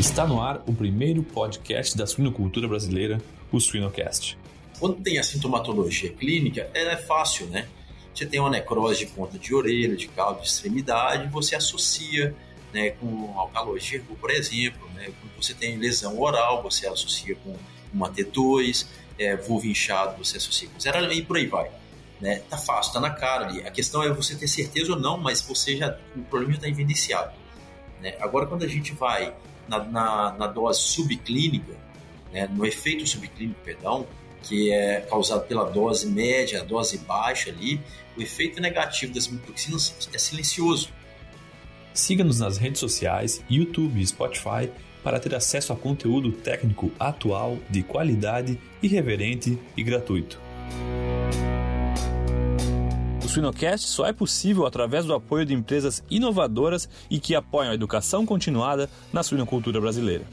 Está no ar o primeiro podcast da suinocultura brasileira, o Suinocast. Quando tem a sintomatologia clínica, ela é fácil, né? Você tem uma necrose de ponta de orelha, de caldo de extremidade, você associa né, com alcalogíaco, por exemplo. Né? Quando você tem lesão oral, você associa com uma T2, é, vulva inchado, você associa com zero, e por aí vai. Né? Tá fácil, tá na cara ali. A questão é você ter certeza ou não, mas você já o problema já está evidenciado. Né? Agora, quando a gente vai na, na, na dose subclínica, né, no efeito subclínico, perdão, que é causado pela dose média, a dose baixa ali, o efeito negativo das mitoxinas é silencioso. Siga-nos nas redes sociais, YouTube e Spotify para ter acesso a conteúdo técnico atual, de qualidade, irreverente e gratuito. Suinocast só é possível através do apoio de empresas inovadoras e que apoiam a educação continuada na suinocultura brasileira.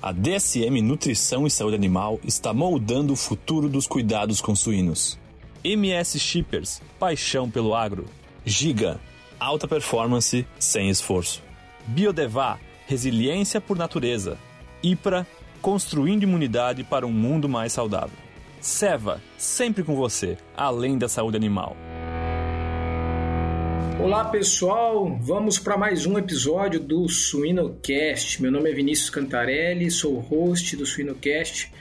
A DSM Nutrição e Saúde Animal está moldando o futuro dos cuidados com suínos. MS Shippers, paixão pelo agro. Giga, alta performance sem esforço. Biodevá, resiliência por natureza. IPRA, construindo imunidade para um mundo mais saudável. Seva, sempre com você, além da saúde animal. Olá pessoal, vamos para mais um episódio do Suinocast. Meu nome é Vinícius Cantarelli, sou host do Suinocast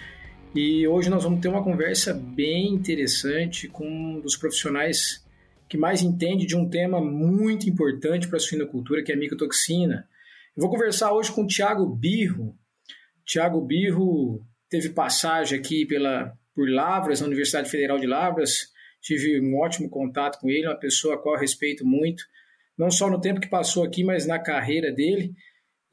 e hoje nós vamos ter uma conversa bem interessante com um dos profissionais que mais entende de um tema muito importante para a suinocultura, que é a micotoxina. Eu vou conversar hoje com o Tiago Birro. Tiago Birro teve passagem aqui pela, por Lavras, na Universidade Federal de Lavras, tive um ótimo contato com ele, uma pessoa a qual eu respeito muito, não só no tempo que passou aqui, mas na carreira dele.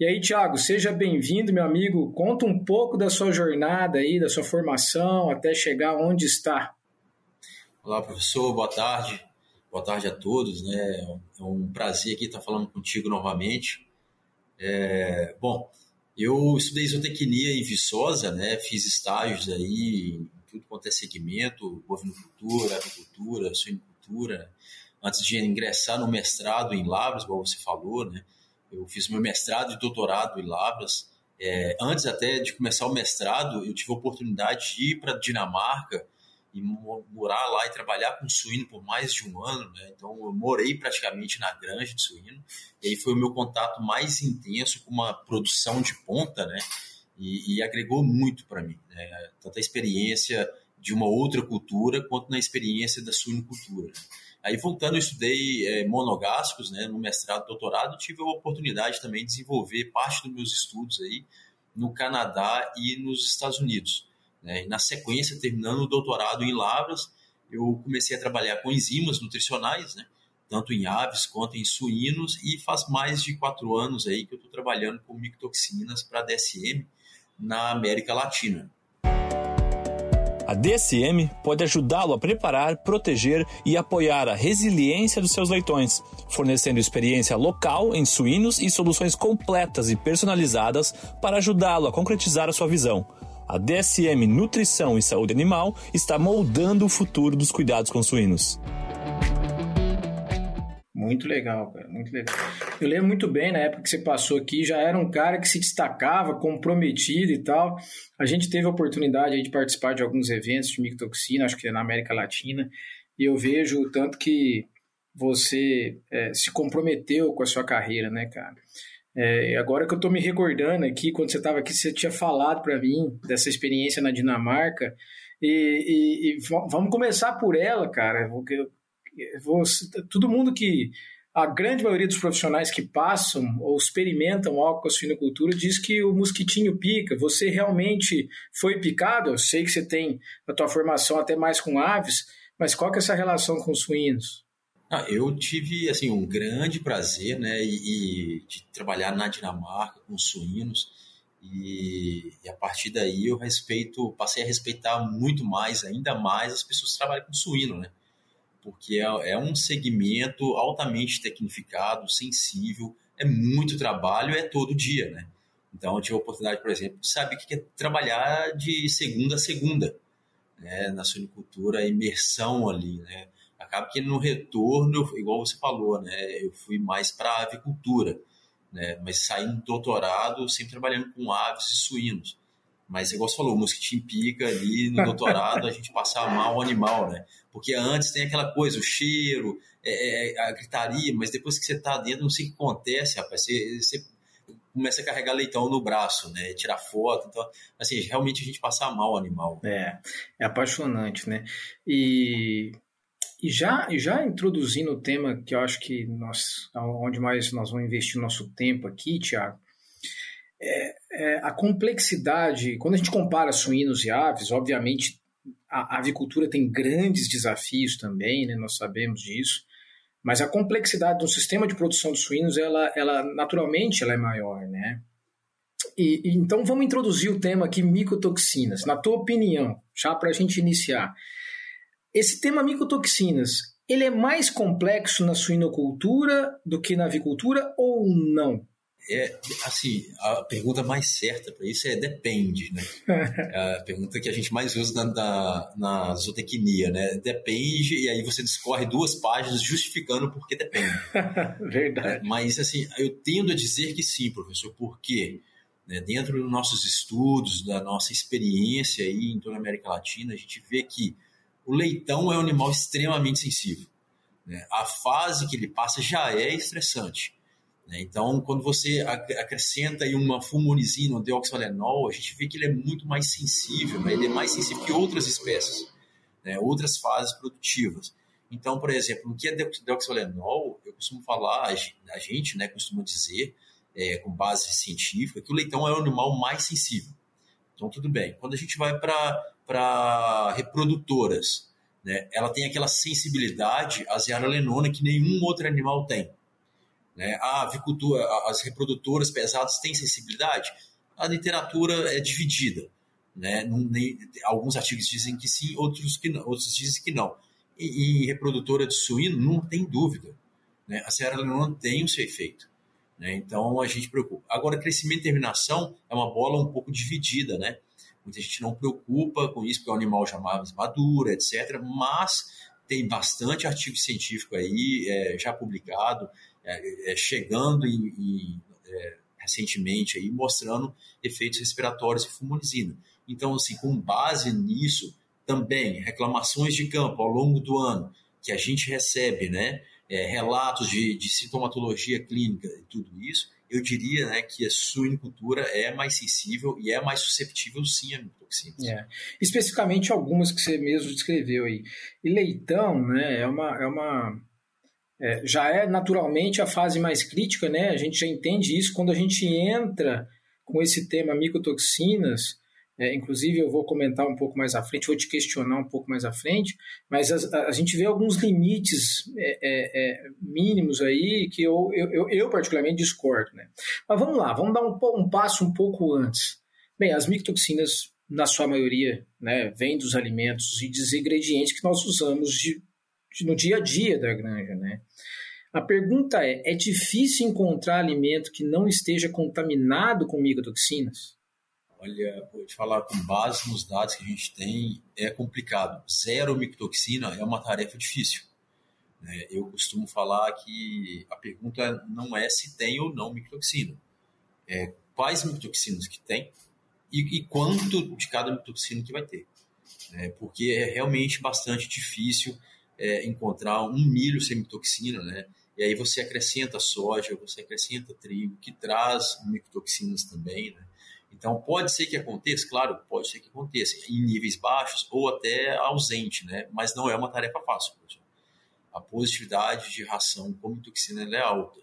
E aí, Tiago, seja bem-vindo, meu amigo. Conta um pouco da sua jornada aí, da sua formação, até chegar onde está. Olá, professor, boa tarde. Boa tarde a todos, né? É um prazer aqui estar falando contigo novamente. É, bom, eu estudei zootecnia em Viçosa, né? Fiz estágios aí tudo quanto é segmento, bovinocultura, agricultura, suinocultura. Antes de ingressar no mestrado em Lavras, como você falou, né? Eu fiz meu mestrado e doutorado em Lavras. É, antes até de começar o mestrado, eu tive a oportunidade de ir para Dinamarca e morar lá e trabalhar com suíno por mais de um ano, né? Então eu morei praticamente na granja de suíno e aí foi o meu contato mais intenso com uma produção de ponta, né? E, e agregou muito para mim, né? tanto a experiência de uma outra cultura quanto na experiência da suinocultura. Aí voltando, eu estudei é, né, no mestrado, doutorado, tive a oportunidade também de desenvolver parte dos meus estudos aí no Canadá e nos Estados Unidos. Né? E na sequência, terminando o doutorado em Lavras, eu comecei a trabalhar com enzimas nutricionais, né, tanto em aves quanto em suínos, e faz mais de quatro anos aí que eu estou trabalhando com micotoxinas para DSM, na América Latina. A DSM pode ajudá-lo a preparar, proteger e apoiar a resiliência dos seus leitões, fornecendo experiência local em suínos e soluções completas e personalizadas para ajudá-lo a concretizar a sua visão. A DSM Nutrição e Saúde Animal está moldando o futuro dos cuidados com suínos. Muito legal, cara, muito legal. Eu lembro muito bem na época que você passou aqui, já era um cara que se destacava, comprometido e tal. A gente teve a oportunidade de participar de alguns eventos de micotoxina, acho que na América Latina, e eu vejo o tanto que você é, se comprometeu com a sua carreira, né, cara? É, agora que eu tô me recordando aqui, quando você estava aqui, você tinha falado para mim dessa experiência na Dinamarca, e, e, e, vamos começar por ela, cara, você, todo mundo que a grande maioria dos profissionais que passam ou experimentam algo com a suinocultura diz que o mosquitinho pica. Você realmente foi picado? Eu sei que você tem a tua formação até mais com aves, mas qual que é essa relação com os suínos? Ah, eu tive assim um grande prazer, né, e, e, de trabalhar na Dinamarca com suínos e, e, a partir daí eu respeito, passei a respeitar muito mais, ainda mais as pessoas que trabalham com suíno, né porque é, é um segmento altamente tecnificado, sensível, é muito trabalho, é todo dia, né? Então, eu tive a oportunidade, por exemplo, de saber o que é trabalhar de segunda a segunda, né? Na suinicultura, a imersão ali, né? Acaba que no retorno, igual você falou, né? Eu fui mais para a avicultura. né? Mas saindo do doutorado, sempre trabalhando com aves e suínos. Mas, igual você falou, o mosquitinho pica ali no doutorado, a gente passa mal o animal, né? Porque antes tem aquela coisa, o cheiro, é, é, a gritaria, mas depois que você tá dentro, não sei o que acontece, rapaz. Você, você começa a carregar leitão no braço, né? Tirar foto. Então, assim, realmente a gente passa mal o animal. É, é apaixonante, né? E, e já, já introduzindo o tema que eu acho que nós, onde mais nós vamos investir o nosso tempo aqui, Tiago, é, é, a complexidade, quando a gente compara suínos e aves, obviamente a, a avicultura tem grandes desafios também, né? Nós sabemos disso. Mas a complexidade do sistema de produção de suínos, ela, ela naturalmente ela é maior, né? E, então vamos introduzir o tema aqui micotoxinas. Na tua opinião, já para a gente iniciar, esse tema micotoxinas, ele é mais complexo na suinocultura do que na avicultura ou não? É, assim, a pergunta mais certa para isso é depende, né? É a pergunta que a gente mais usa na, na, na, zootecnia, né? Depende, e aí você discorre duas páginas justificando por que depende. Verdade. É, mas, assim, eu tendo a dizer que sim, professor, porque né, dentro dos nossos estudos, da nossa experiência aí em toda a América Latina, a gente vê que o leitão é um animal extremamente sensível. Né? A fase que ele passa já é estressante. Né? Então, quando você acrescenta aí uma fulmonizina, um deoxalenol, a gente vê que ele é muito mais sensível, né? ele é mais sensível que outras espécies, né? outras fases produtivas. Então, por exemplo, no que é deoxalenol, eu costumo falar, a gente né, costuma dizer, é, com base científica, que o leitão é o animal mais sensível. Então, tudo bem. Quando a gente vai para reprodutoras, né, ela tem aquela sensibilidade à zearalenona que nenhum outro animal tem. Né? A avicultura, as reprodutoras pesadas têm sensibilidade? A literatura é dividida. Né? Alguns artigos dizem que sim, outros, que não, outros dizem que não. E, em reprodutora de suíno, não tem dúvida. Né? A Sierra não tem o seu efeito. Né? Então, a gente preocupa. Agora, crescimento e terminação é uma bola um pouco dividida. Né? Muita gente não preocupa com isso, porque o animal já mais maduro, etc. Mas tem bastante artigo científico aí é, já publicado é, é, chegando e, é, recentemente aí mostrando efeitos respiratórios e fumonizina. Então, assim, com base nisso, também reclamações de campo ao longo do ano que a gente recebe, né, é, relatos de, de, sintomatologia clínica e tudo isso, eu diria né, que a suinicultura é mais sensível e é mais susceptível sim a mitoxinas. É. Especificamente algumas que você mesmo descreveu aí. E leitão né, é, uma, é uma é, já é naturalmente a fase mais crítica, né? A gente já entende isso quando a gente entra com esse tema micotoxinas. É, inclusive, eu vou comentar um pouco mais à frente, vou te questionar um pouco mais à frente, mas a, a gente vê alguns limites é, é, é mínimos aí que eu, eu, eu, particularmente discordo. Né? Mas vamos lá, vamos dar um, um passo um pouco antes. Bem, as micotoxinas, na sua maioria, né, vêm dos alimentos e dos ingredientes que nós usamos de, no dia a dia da granja, né? A pergunta é: é difícil encontrar alimento que não esteja contaminado com micotoxinas? Olha, vou te falar com base nos dados que a gente tem, é complicado. Zero micotoxina é uma tarefa difícil. Né? Eu costumo falar que a pergunta não é se tem ou não micotoxina, é quais micotoxinas que tem e, e quanto de cada micotoxina que vai ter. Né? Porque é realmente bastante difícil é, encontrar um milho sem toxina, né? E aí você acrescenta soja, você acrescenta trigo, que traz micotoxinas também, né? Então pode ser que aconteça, claro, pode ser que aconteça em níveis baixos ou até ausente, né? Mas não é uma tarefa fácil. Pessoal. A positividade de ração com mitoxina é alta.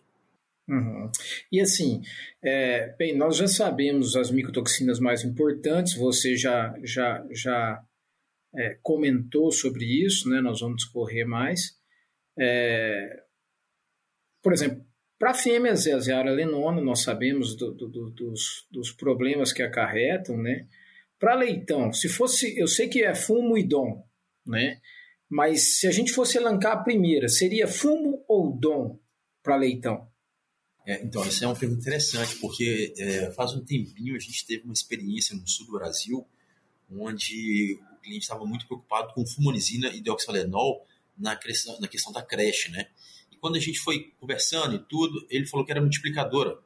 Uhum. E assim, é, bem, nós já sabemos as micotoxinas mais importantes, você já, já, já é, comentou sobre isso, né? nós vamos discorrer mais. É, por exemplo, para fêmeas e a lenona, nós sabemos do, do, do, dos, dos, problemas que acarretam, né? Para leitão, se fosse, eu sei que é fumo e dom, né? Mas se a gente fosse elencar a primeira, seria fumo ou dom para leitão? É, então, isso é uma pergunta interessante, porque é, faz um tempinho a gente teve uma experiência no sul do Brasil, onde cliente estava muito preocupado com fumonizina e deoxalenol na questão, na questão da creche, né? E quando a gente foi conversando e tudo, ele falou que era multiplicadora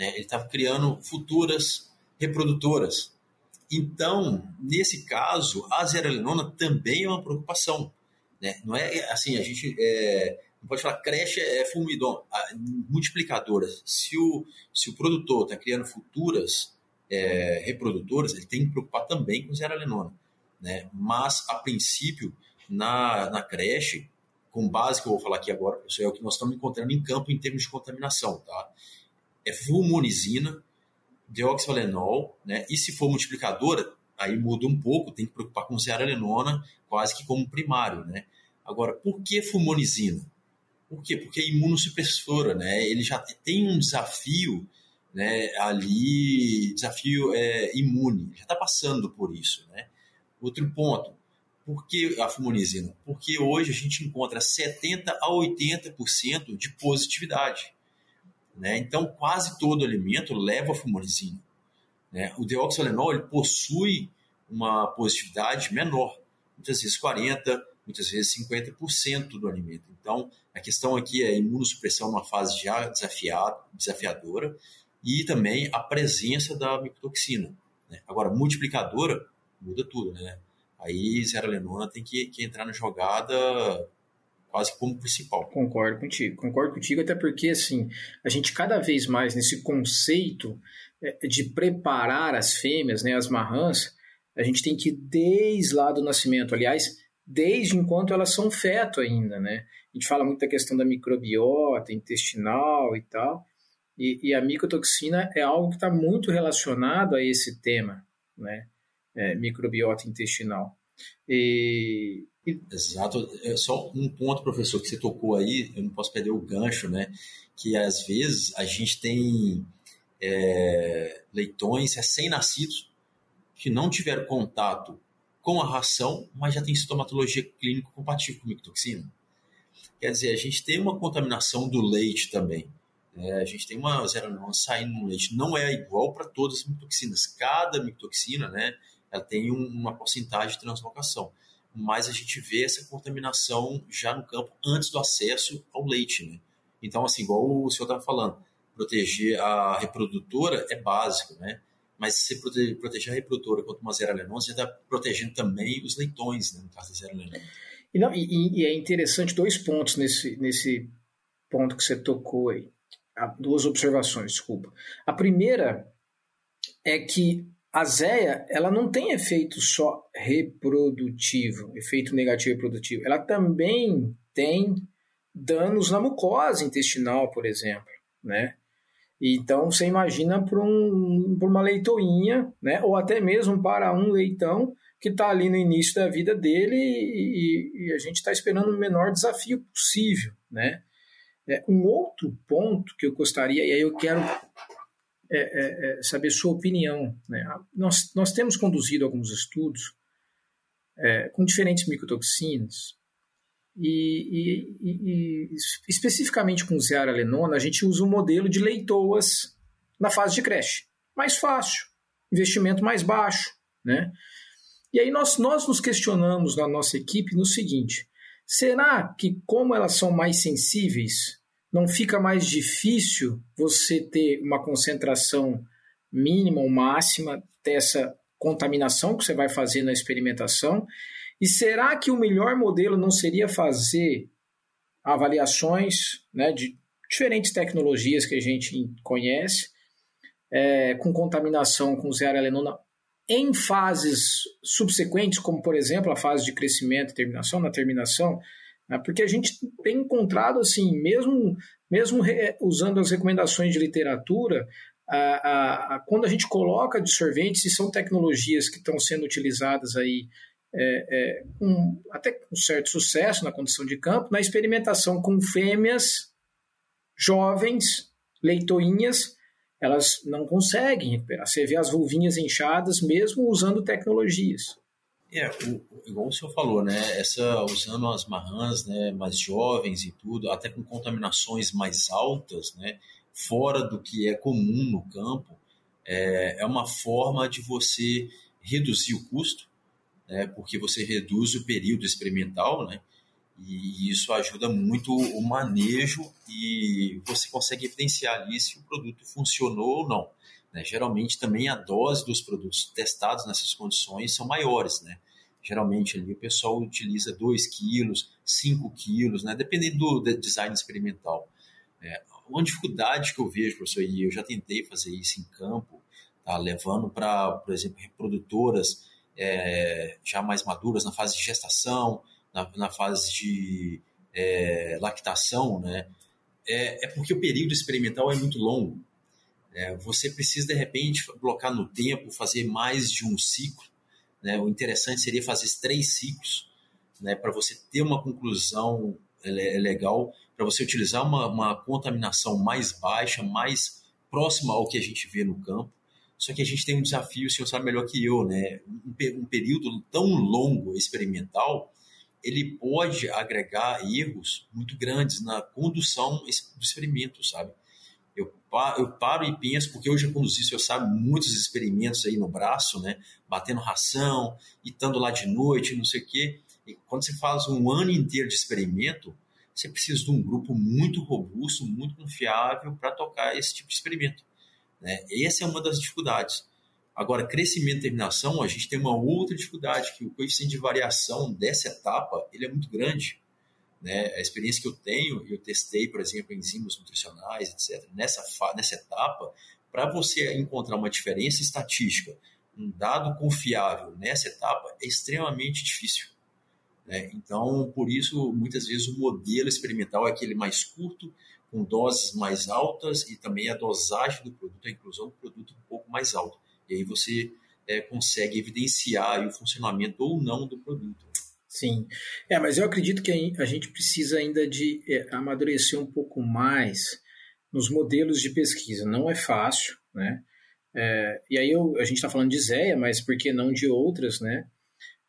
né? ele estava criando futuras reprodutoras. Então, nesse caso, a zearalenona também é uma preocupação. Né? Não é assim, a gente é, não pode falar creche é fulmidon, multiplicadora. Se o, se o produtor está criando futuras é, reprodutoras, ele tem que preocupar também com zearalenona. Né? Mas, a princípio, na, na creche, com base que eu vou falar aqui agora, pessoal, é o que nós estamos encontrando em campo em termos de contaminação. Tá? É fulmonizina, deoxvalenol, né? e se for multiplicadora, aí muda um pouco, tem que preocupar com zearalenona quase que como primário. Né? Agora, por que fulmonizina? Por quê? Porque é imunossupressora, né? Ele já tem um desafio né, ali, desafio é, imune, já está passando por isso, né? Outro ponto, por que a fumonizina? Porque hoje a gente encontra 70% a 80% de positividade. Né? Então, quase todo alimento leva a fumonizina. Né? O deoxalenol ele possui uma positividade menor, muitas vezes 40%, muitas vezes 50% do alimento. Então, a questão aqui é a imunossupressão numa fase já desafiado, desafiadora e também a presença da micotoxina. Né? Agora, multiplicadora muda tudo, né? Aí zeralenona tem que, que entrar na jogada quase como principal. Concordo contigo, concordo contigo, até porque assim, a gente cada vez mais nesse conceito é, de preparar as fêmeas, né, as marrãs, a gente tem que desde lá do nascimento, aliás, desde enquanto elas são feto ainda, né? A gente fala muito da questão da microbiota intestinal e tal, e, e a micotoxina é algo que está muito relacionado a esse tema, né? É, microbiota intestinal. E, e... Exato. É só um ponto, professor, que você tocou aí, eu não posso perder o gancho, né? Que às vezes a gente tem é, leitões recém-nascidos que não tiveram contato com a ração, mas já tem sintomatologia clínica compatível com micotoxina. Quer dizer, a gente tem uma contaminação do leite também. Né? A gente tem uma zeranona saindo no leite. Não é igual para todas as micotoxinas. Cada micotoxina, né, ela tem um, uma porcentagem de translocação. Mas a gente vê essa contaminação já no campo antes do acesso ao leite. Né? Então, assim, igual o senhor estava falando, proteger a reprodutora é básico, né? Mas se proteger, proteger a reprodutora contra uma zeralenose, você está protegendo também os leitões, né, no caso da zeralenose. E, não, e, e, é interessante dois pontos nesse, nesse ponto que você tocou aí. Duas observações, desculpa. A primeira é que a ZEA ela não tem efeito só reprodutivo, efeito negativo reprodutivo. Ela também tem danos na mucosa intestinal, por exemplo, né? Então você imagina para um, uma leitoinha, né? Ou até mesmo para um leitão que está ali no início da vida dele e, e a gente está esperando o menor desafio possível, né? É, um outro ponto que eu gostaria, e aí eu quero é, é, é saber sua opinião. Né? Nós, nós temos conduzido alguns estudos é, com diferentes micotoxinas e, e, e, especificamente com zearalenona, a gente usa um modelo de leitoas na fase de creche. Mais fácil, investimento mais baixo, né? E aí nós, nós nos questionamos na nossa equipe no seguinte, será que como elas são mais sensíveis, não fica mais difícil você ter uma concentração mínima ou máxima dessa contaminação que você vai fazer na experimentação? E será que o melhor modelo não seria fazer avaliações né, de diferentes tecnologias que a gente conhece, é, com contaminação com zearalenona em fases subsequentes, como por exemplo a fase de crescimento e terminação, na terminação, porque a gente tem encontrado assim, mesmo, mesmo usando as recomendações de literatura, a, a, a, quando a gente coloca dissolventes, e são tecnologias que estão sendo utilizadas aí é, é, um, até com certo sucesso na condição de campo, na experimentação com fêmeas jovens, leitoinhas, elas não conseguem recuperar. Você vê as vulvinhas inchadas mesmo usando tecnologias. É, o, igual o senhor falou, né? Essa usando as marrãs, né, mais jovens e tudo, até com contaminações mais altas, né, fora do que é comum no campo, é, é uma forma de você reduzir o custo, né, porque você reduz o período experimental, né, E isso ajuda muito o manejo e você consegue evidenciar ali se o produto funcionou ou não. Né? Geralmente também a dose dos produtos testados nessas condições são maiores, né? Geralmente ali o pessoal utiliza 2 quilos, 5 quilos, né? dependendo do design experimental. É, uma dificuldade que eu vejo, professor, e eu já tentei fazer isso em campo, tá? levando para, por exemplo, reprodutoras é, já mais maduras na fase de gestação, na, na fase de é, lactação, né? É, é, porque o período experimental é muito longo. É, você precisa, de repente, blocar no tempo, fazer mais de um ciclo. Né? O interessante seria fazer três ciclos né? para você ter uma conclusão é, legal, para você utilizar uma, uma contaminação mais baixa, mais próxima ao que a gente vê no campo. Só que a gente tem um desafio, o senhor sabe melhor que eu, né? Um, um período tão longo experimental, ele pode agregar erros muito grandes na condução do experimento, sabe? Eu, eu paro e penso, porque hoje eu conduzi, eu sabe, muitos experimentos aí no braço, né? Batendo ração, estando lá de noite, não sei o quê. E quando você faz um ano inteiro de experimento, você precisa de um grupo muito robusto, muito confiável para tocar esse tipo de experimento. Né? Essa é uma das dificuldades. Agora, crescimento e terminação, a gente tem uma outra dificuldade, que o coeficiente de variação dessa etapa ele é muito grande. Né? A experiência que eu tenho, eu testei, por exemplo, enzimas nutricionais, etc., nessa, nessa etapa, para você encontrar uma diferença estatística, um dado confiável nessa etapa, é extremamente difícil. Né? Então, por isso, muitas vezes o modelo experimental é aquele mais curto, com doses mais altas e também a dosagem do produto, a inclusão do produto um pouco mais alta. E aí você é, consegue evidenciar o funcionamento ou não do produto. Sim, é, mas eu acredito que a gente precisa ainda de é, amadurecer um pouco mais nos modelos de pesquisa. Não é fácil, né? É, e aí eu, a gente está falando de Zéia, mas por que não de outras, né?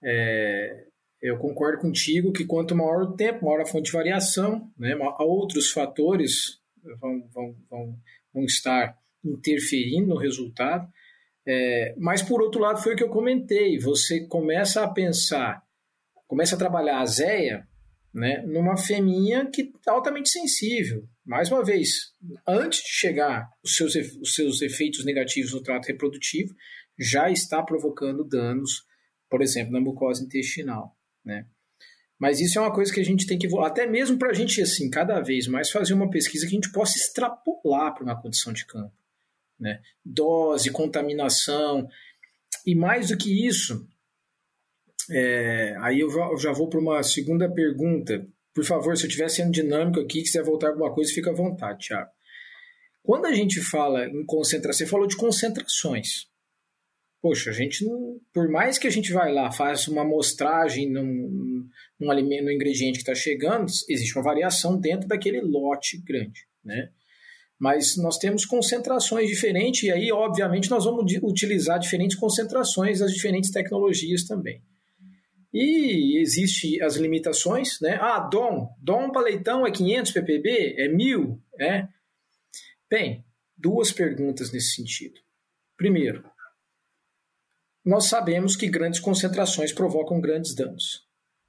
É, eu concordo contigo que quanto maior o tempo, maior a fonte de variação, né? outros fatores vão, vão, vão, vão estar interferindo no resultado. É, mas, por outro lado, foi o que eu comentei. Você começa a pensar começa a trabalhar a Zéia né, numa feminha que é altamente sensível. Mais uma vez, antes de chegar os seus, os seus efeitos negativos no trato reprodutivo, já está provocando danos, por exemplo, na mucosa intestinal. Né? Mas isso é uma coisa que a gente tem que até mesmo para a gente, assim, cada vez mais fazer uma pesquisa que a gente possa extrapolar para uma condição de campo. Né? Dose, contaminação. E mais do que isso, é, aí eu já vou para uma segunda pergunta. Por favor, se eu estiver sendo dinâmico aqui, quiser voltar alguma coisa, fica à vontade, Thiago. Quando a gente fala em concentração, você falou de concentrações. Poxa, a gente não, por mais que a gente vai lá, faça uma amostragem num, num alimento, no ingrediente que está chegando, existe uma variação dentro daquele lote grande, né? Mas nós temos concentrações diferentes e aí, obviamente, nós vamos utilizar diferentes concentrações das diferentes tecnologias também. E existe as limitações, né? Ah, DOM, DOM para leitão é 500 ppb, é 1000, né? Bem, duas perguntas nesse sentido. Primeiro, nós sabemos que grandes concentrações provocam grandes danos.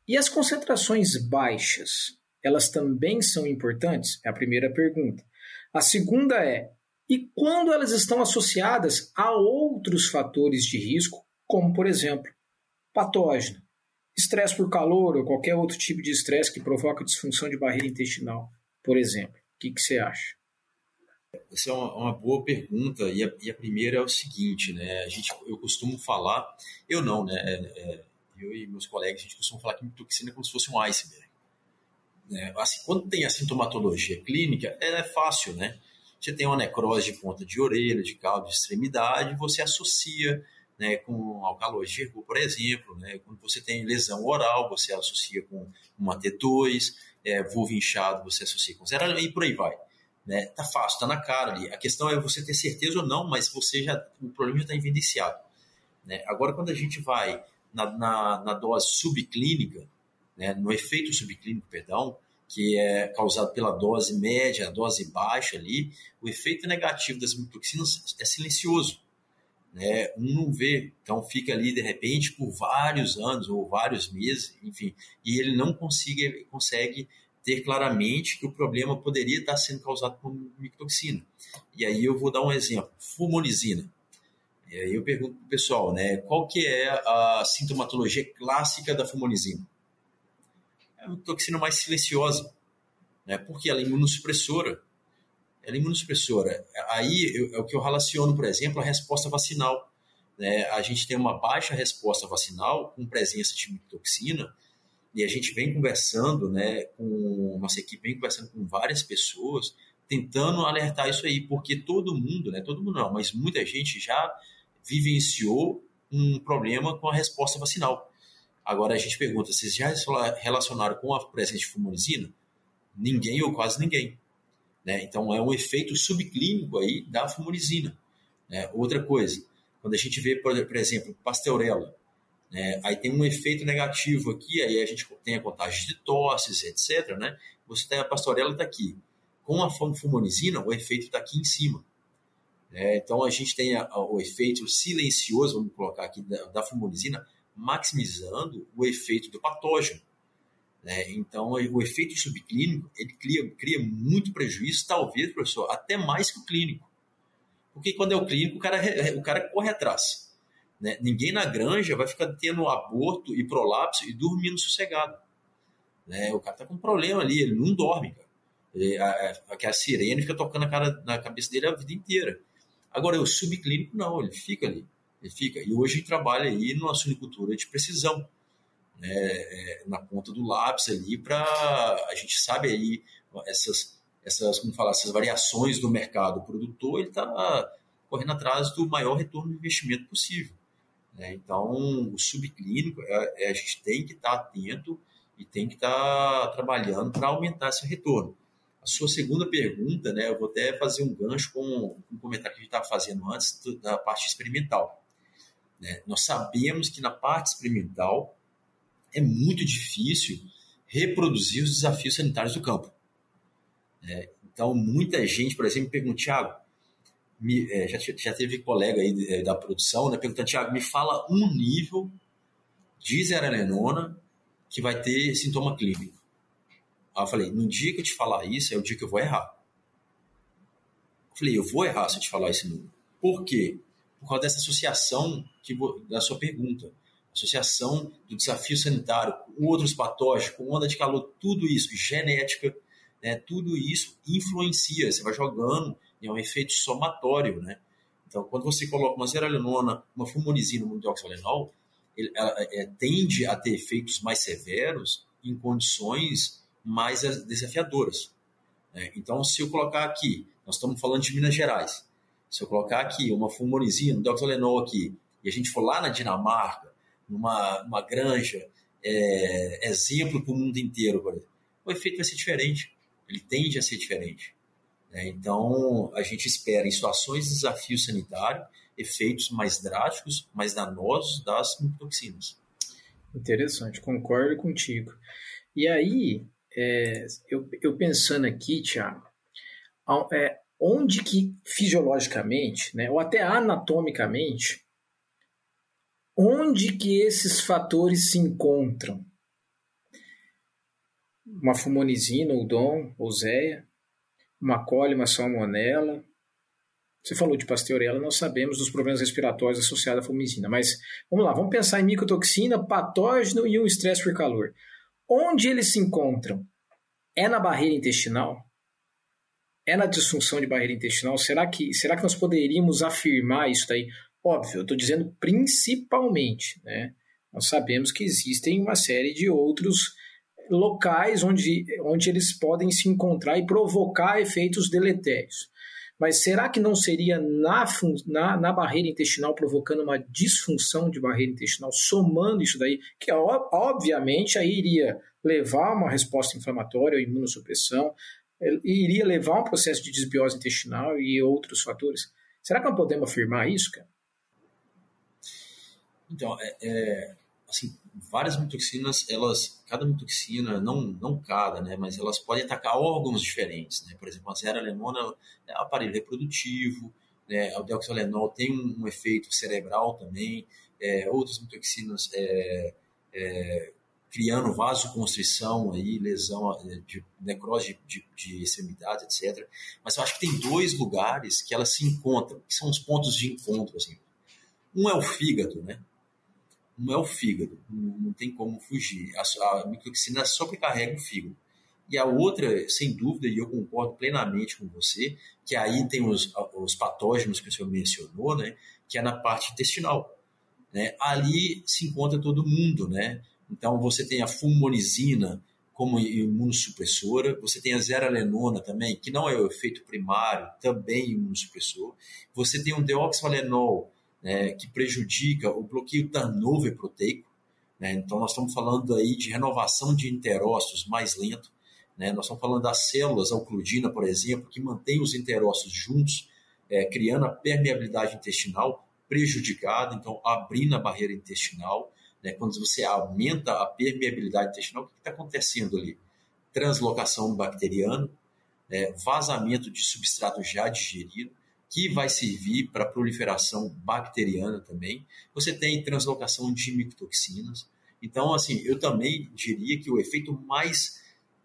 E as concentrações baixas, elas também são importantes? É a primeira pergunta. A segunda é: e quando elas estão associadas a outros fatores de risco, como por exemplo, patógeno? Estresse por calor ou qualquer outro tipo de estresse que provoca disfunção de barreira intestinal, por exemplo. O que, que você acha? Essa é uma, uma boa pergunta e a, e a, primeira é o seguinte, né? A gente, eu costumo falar, eu não, né? É, é, eu e meus colegas a gente costuma falar que toxina é como se fosse um iceberg. Né? Assim, quando tem a sintomatologia clínica, ela é fácil, né? Você tem uma necrose de ponta de orelha, de caldo, de extremidade, você associa né, com alcaloide por exemplo. Né? Quando você tem lesão oral, você associa com uma T2, é, vulva inchado, você associa com zero, e por aí vai. Né? Tá fácil, tá na cara ali. A questão é você ter certeza ou não, mas você já o problema já está evidenciado. Né? Agora, quando a gente vai na, na, na dose subclínica, né, no efeito subclínico, perdão, que é causado pela dose média, a dose baixa ali, o efeito negativo das mitoxinas é silencioso. Né, um não vê, então fica ali de repente por vários anos ou vários meses, enfim, e ele não consiga, consegue ter claramente que o problema poderia estar sendo causado por micotoxina. E aí eu vou dar um exemplo, fumonizina. E aí eu pergunto para o pessoal, né, qual que é a sintomatologia clássica da fumonizina? É uma toxina mais silenciosa, né, porque ela é imunossupressora, ela é imunossupressora. Aí eu, é o que eu relaciono, por exemplo, a resposta vacinal. Né? A gente tem uma baixa resposta vacinal com presença de toxina e a gente vem conversando, né, com nossa equipe vem conversando com várias pessoas, tentando alertar isso aí, porque todo mundo, né, todo mundo não, mas muita gente já vivenciou um problema com a resposta vacinal. Agora a gente pergunta, vocês já relacionaram com a presença de fumorizina? Ninguém ou quase ninguém. Né? Então, é um efeito subclínico aí da fumorizina. Né? Outra coisa, quando a gente vê, por, exemplo, pasteurela, né? aí tem um efeito negativo aqui, aí a gente tem a contagem de tosses, etc. Né? Você tem a pasteurela está aqui. Com a fumorizina, o efeito está aqui em cima. Né? Então, a gente tem a, a, o efeito silencioso, vamos colocar aqui, da, da maximizando o efeito do patógeno. Né? Então, o efeito subclínico ele cria, cria muito prejuízo, talvez, professor, até mais que o clínico. Porque quando é o clínico, o cara, o cara corre atrás. Né? Ninguém na granja vai ficar tendo aborto e prolapso e dormindo sossegado. Né? O cara tá com um problema ali, ele não dorme, cara. Ele, a, a, a sirene fica tocando a cara, na cabeça dele a vida inteira. Agora, o subclínico, não, ele fica ali. Ele fica. E hoje trabalha aí numa suinicultura de precisão né, é, na ponta do lápis ali para a gente sabe aí essas essas como falar essas variações do mercado o produtor ele está correndo atrás do maior retorno de investimento possível né? então o subclínico é, é, a gente tem que estar tá atento e tem que estar tá trabalhando para aumentar esse retorno a sua segunda pergunta né eu vou até fazer um gancho com um comentário que a gente estava fazendo antes da parte experimental né? nós sabemos que na parte experimental é muito difícil reproduzir os desafios sanitários do campo. É, então, muita gente, por exemplo, me pergunta, Tiago, é, já, já teve colega aí é, da produção, né, perguntando, Tiago, me fala um nível de zeralenona que vai ter sintoma clínico. Aí eu falei, no dia que eu te falar isso, é o dia que eu vou errar. Eu falei, eu vou errar se eu te falar esse número. Por quê? Por causa dessa associação que, da sua pergunta associação do desafio sanitário com outros patógenos, com onda de calor, tudo isso, genética, né, tudo isso influencia, você vai jogando, é um efeito somatório, né? Então, quando você coloca uma zeralenona, uma fumonizina, um dioxalenol, ele, ela, é, tende a ter efeitos mais severos em condições mais desafiadoras. Né? Então, se eu colocar aqui, nós estamos falando de Minas Gerais, se eu colocar aqui uma fumonizina, um dioxalenol aqui, e a gente for lá na Dinamarca, numa, numa granja, é, exemplo para o mundo inteiro, por exemplo, o efeito vai ser diferente. Ele tende a ser diferente. Né? Então, a gente espera, em situações de desafio sanitário, efeitos mais drásticos, mais danosos das toxinas. Interessante, concordo contigo. E aí, é, eu, eu, pensando aqui, Tiago, é, onde que fisiologicamente, né, ou até anatomicamente, onde que esses fatores se encontram? Uma fumonizina, ou dom, ou zéia, uma cólera, uma salmonela. Você falou de pasteurela, nós sabemos dos problemas respiratórios associados à fumizina, mas vamos lá, vamos pensar em micotoxina, patógeno e o estresse por calor. Onde eles se encontram? É na barreira intestinal? É na disfunção de barreira intestinal? Será que, será que nós poderíamos afirmar isso daí? Óbvio, eu estou dizendo principalmente, né? Nós sabemos que existem uma série de outros locais onde, onde eles podem se encontrar e provocar efeitos deletérios. Mas será que não seria na, na, na, barreira intestinal provocando uma disfunção de barreira intestinal, somando isso daí, que obviamente aí iria levar uma resposta inflamatória ou imunossupressão, eh, iria levar um processo de desbiose intestinal e outros fatores? Será que não podemos afirmar isso, cara? Então, é, é, assim, várias mitoxinas, elas, cada mitoxina, não, não cada, né, mas elas podem atacar órgãos diferentes, né? Por exemplo, a zeralenona é aparelho reprodutivo, né? O deoxalenol tem um, um efeito cerebral também, é, outras mitoxinas é, é, criando vasoconstrição, aí, lesão, é, de necrose de, de, de etc. Mas eu acho que tem dois lugares que elas se encontram, que são os pontos de encontro. Assim. Um é o fígado, né? Um é o fígado, não, não tem como fugir. A, a mitoxina sobrecarrega o fígado. E a outra, sem dúvida, e eu concordo plenamente com você, que aí tem os, os patógenos que o senhor mencionou, né? Que é na parte intestinal. Né? Ali se encontra todo mundo, né? Então, você tem a fulmonizina como imunossupressora, você tem a zeralenona também, que não é o efeito primário, também imunossupressor. Você tem um deoxalenol, né, que prejudica o bloqueio turnover proteico. Né? Então, nós estamos falando aí de renovação de interócitos mais lento. Né? Nós estamos falando das células alcludina, por exemplo, que mantém os interócitos juntos, é, criando a permeabilidade intestinal prejudicada, então abrindo a barreira intestinal. Né? Quando você aumenta a permeabilidade intestinal, o que está acontecendo ali? Translocação bacteriana, né? vazamento de substrato já digerido, que vai servir para proliferação bacteriana também. Você tem translocação de micotoxinas. Então, assim, eu também diria que o efeito mais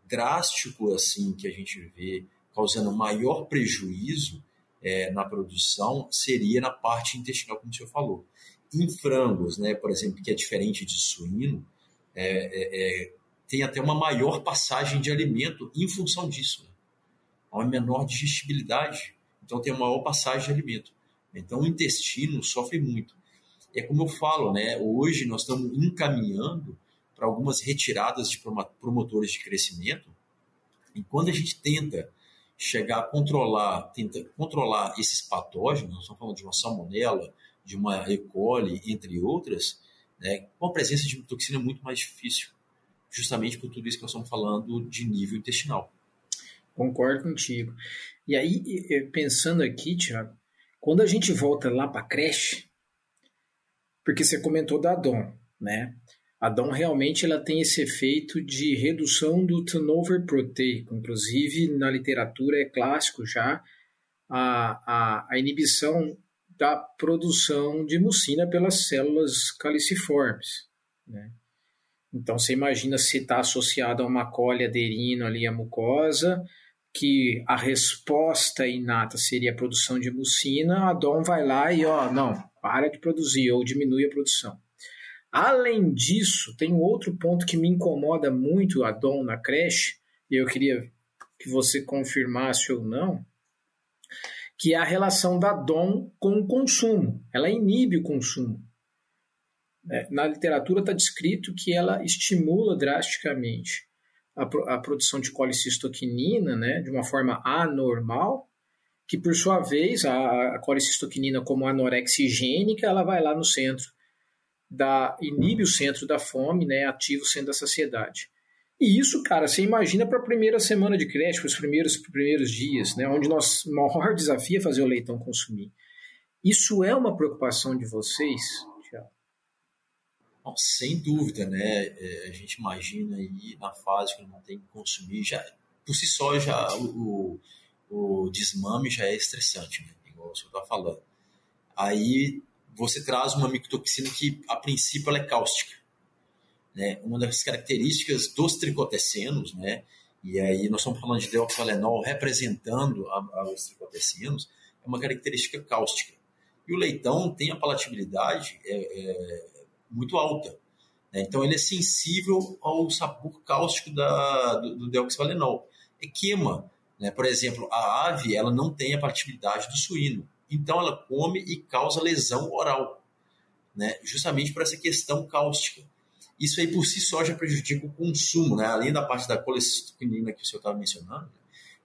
drástico assim que a gente vê causando maior prejuízo é, na produção seria na parte intestinal, como o senhor falou. Em frangos, né, por exemplo, que é diferente de suíno, é, é, é, tem até uma maior passagem de alimento em função disso. Né? Há uma menor digestibilidade, então tem uma maior passagem de alimento. Então o intestino sofre muito. É como eu falo, né? Hoje nós estamos encaminhando para algumas retiradas de promotores de crescimento. E quando a gente tenta chegar a controlar, tenta controlar esses patógenos, nós estamos falando de uma salmonela, de uma E. coli, entre outras, né, com a presença de toxina é muito mais difícil, justamente por tudo isso que nós estamos falando de nível intestinal. Concordo contigo. E aí, pensando aqui, Tiago, quando a gente volta lá para a creche, porque você comentou da DOM, né? A DOM realmente ela tem esse efeito de redução do turnover proteico. Inclusive, na literatura é clássico já a, a, a inibição da produção de mucina pelas células caliciformes. Né? Então, você imagina se está associado a uma cole aderino ali à mucosa, que a resposta inata seria a produção de mucina, a DOM vai lá e, ó, não, para de produzir ou diminui a produção. Além disso, tem um outro ponto que me incomoda muito a Dom na creche, e eu queria que você confirmasse ou não, que é a relação da Dom com o consumo. Ela inibe o consumo. É, na literatura está descrito que ela estimula drasticamente a, a produção de colicistoquinina né, de uma forma anormal, que por sua vez a, a colicistoquinina como anorexigênica, ela vai lá no centro da inibe o centro da fome, né, ativa o centro da saciedade. E isso, cara, você imagina para a primeira semana de creche, para os primeiros, primeiros dias, né, onde nosso maior desafio é fazer o leitão consumir. Isso é uma preocupação de vocês, Sem dúvida, né? É, a gente imagina aí na fase que não tem que consumir, já, por si só já o, o desmame já é estressante, né? igual senhor está falando. Aí você traz uma micotoxina que, a princípio, ela é cáustica. Né? Uma das características dos tricotecenos, né? e aí nós estamos falando de deoxalenol representando a, a, os tricotecenos, é uma característica cáustica. E o leitão tem a palatabilidade é, é, muito alta. Né? Então, ele é sensível ao sabor cáustico da, do, do deoxalenol. É queima. Né? Por exemplo, a ave ela não tem a palatabilidade do suíno. Então ela come e causa lesão oral, né? justamente por essa questão cáustica. Isso aí por si só já prejudica o consumo, né? além da parte da colecistoquinina que o senhor estava mencionando,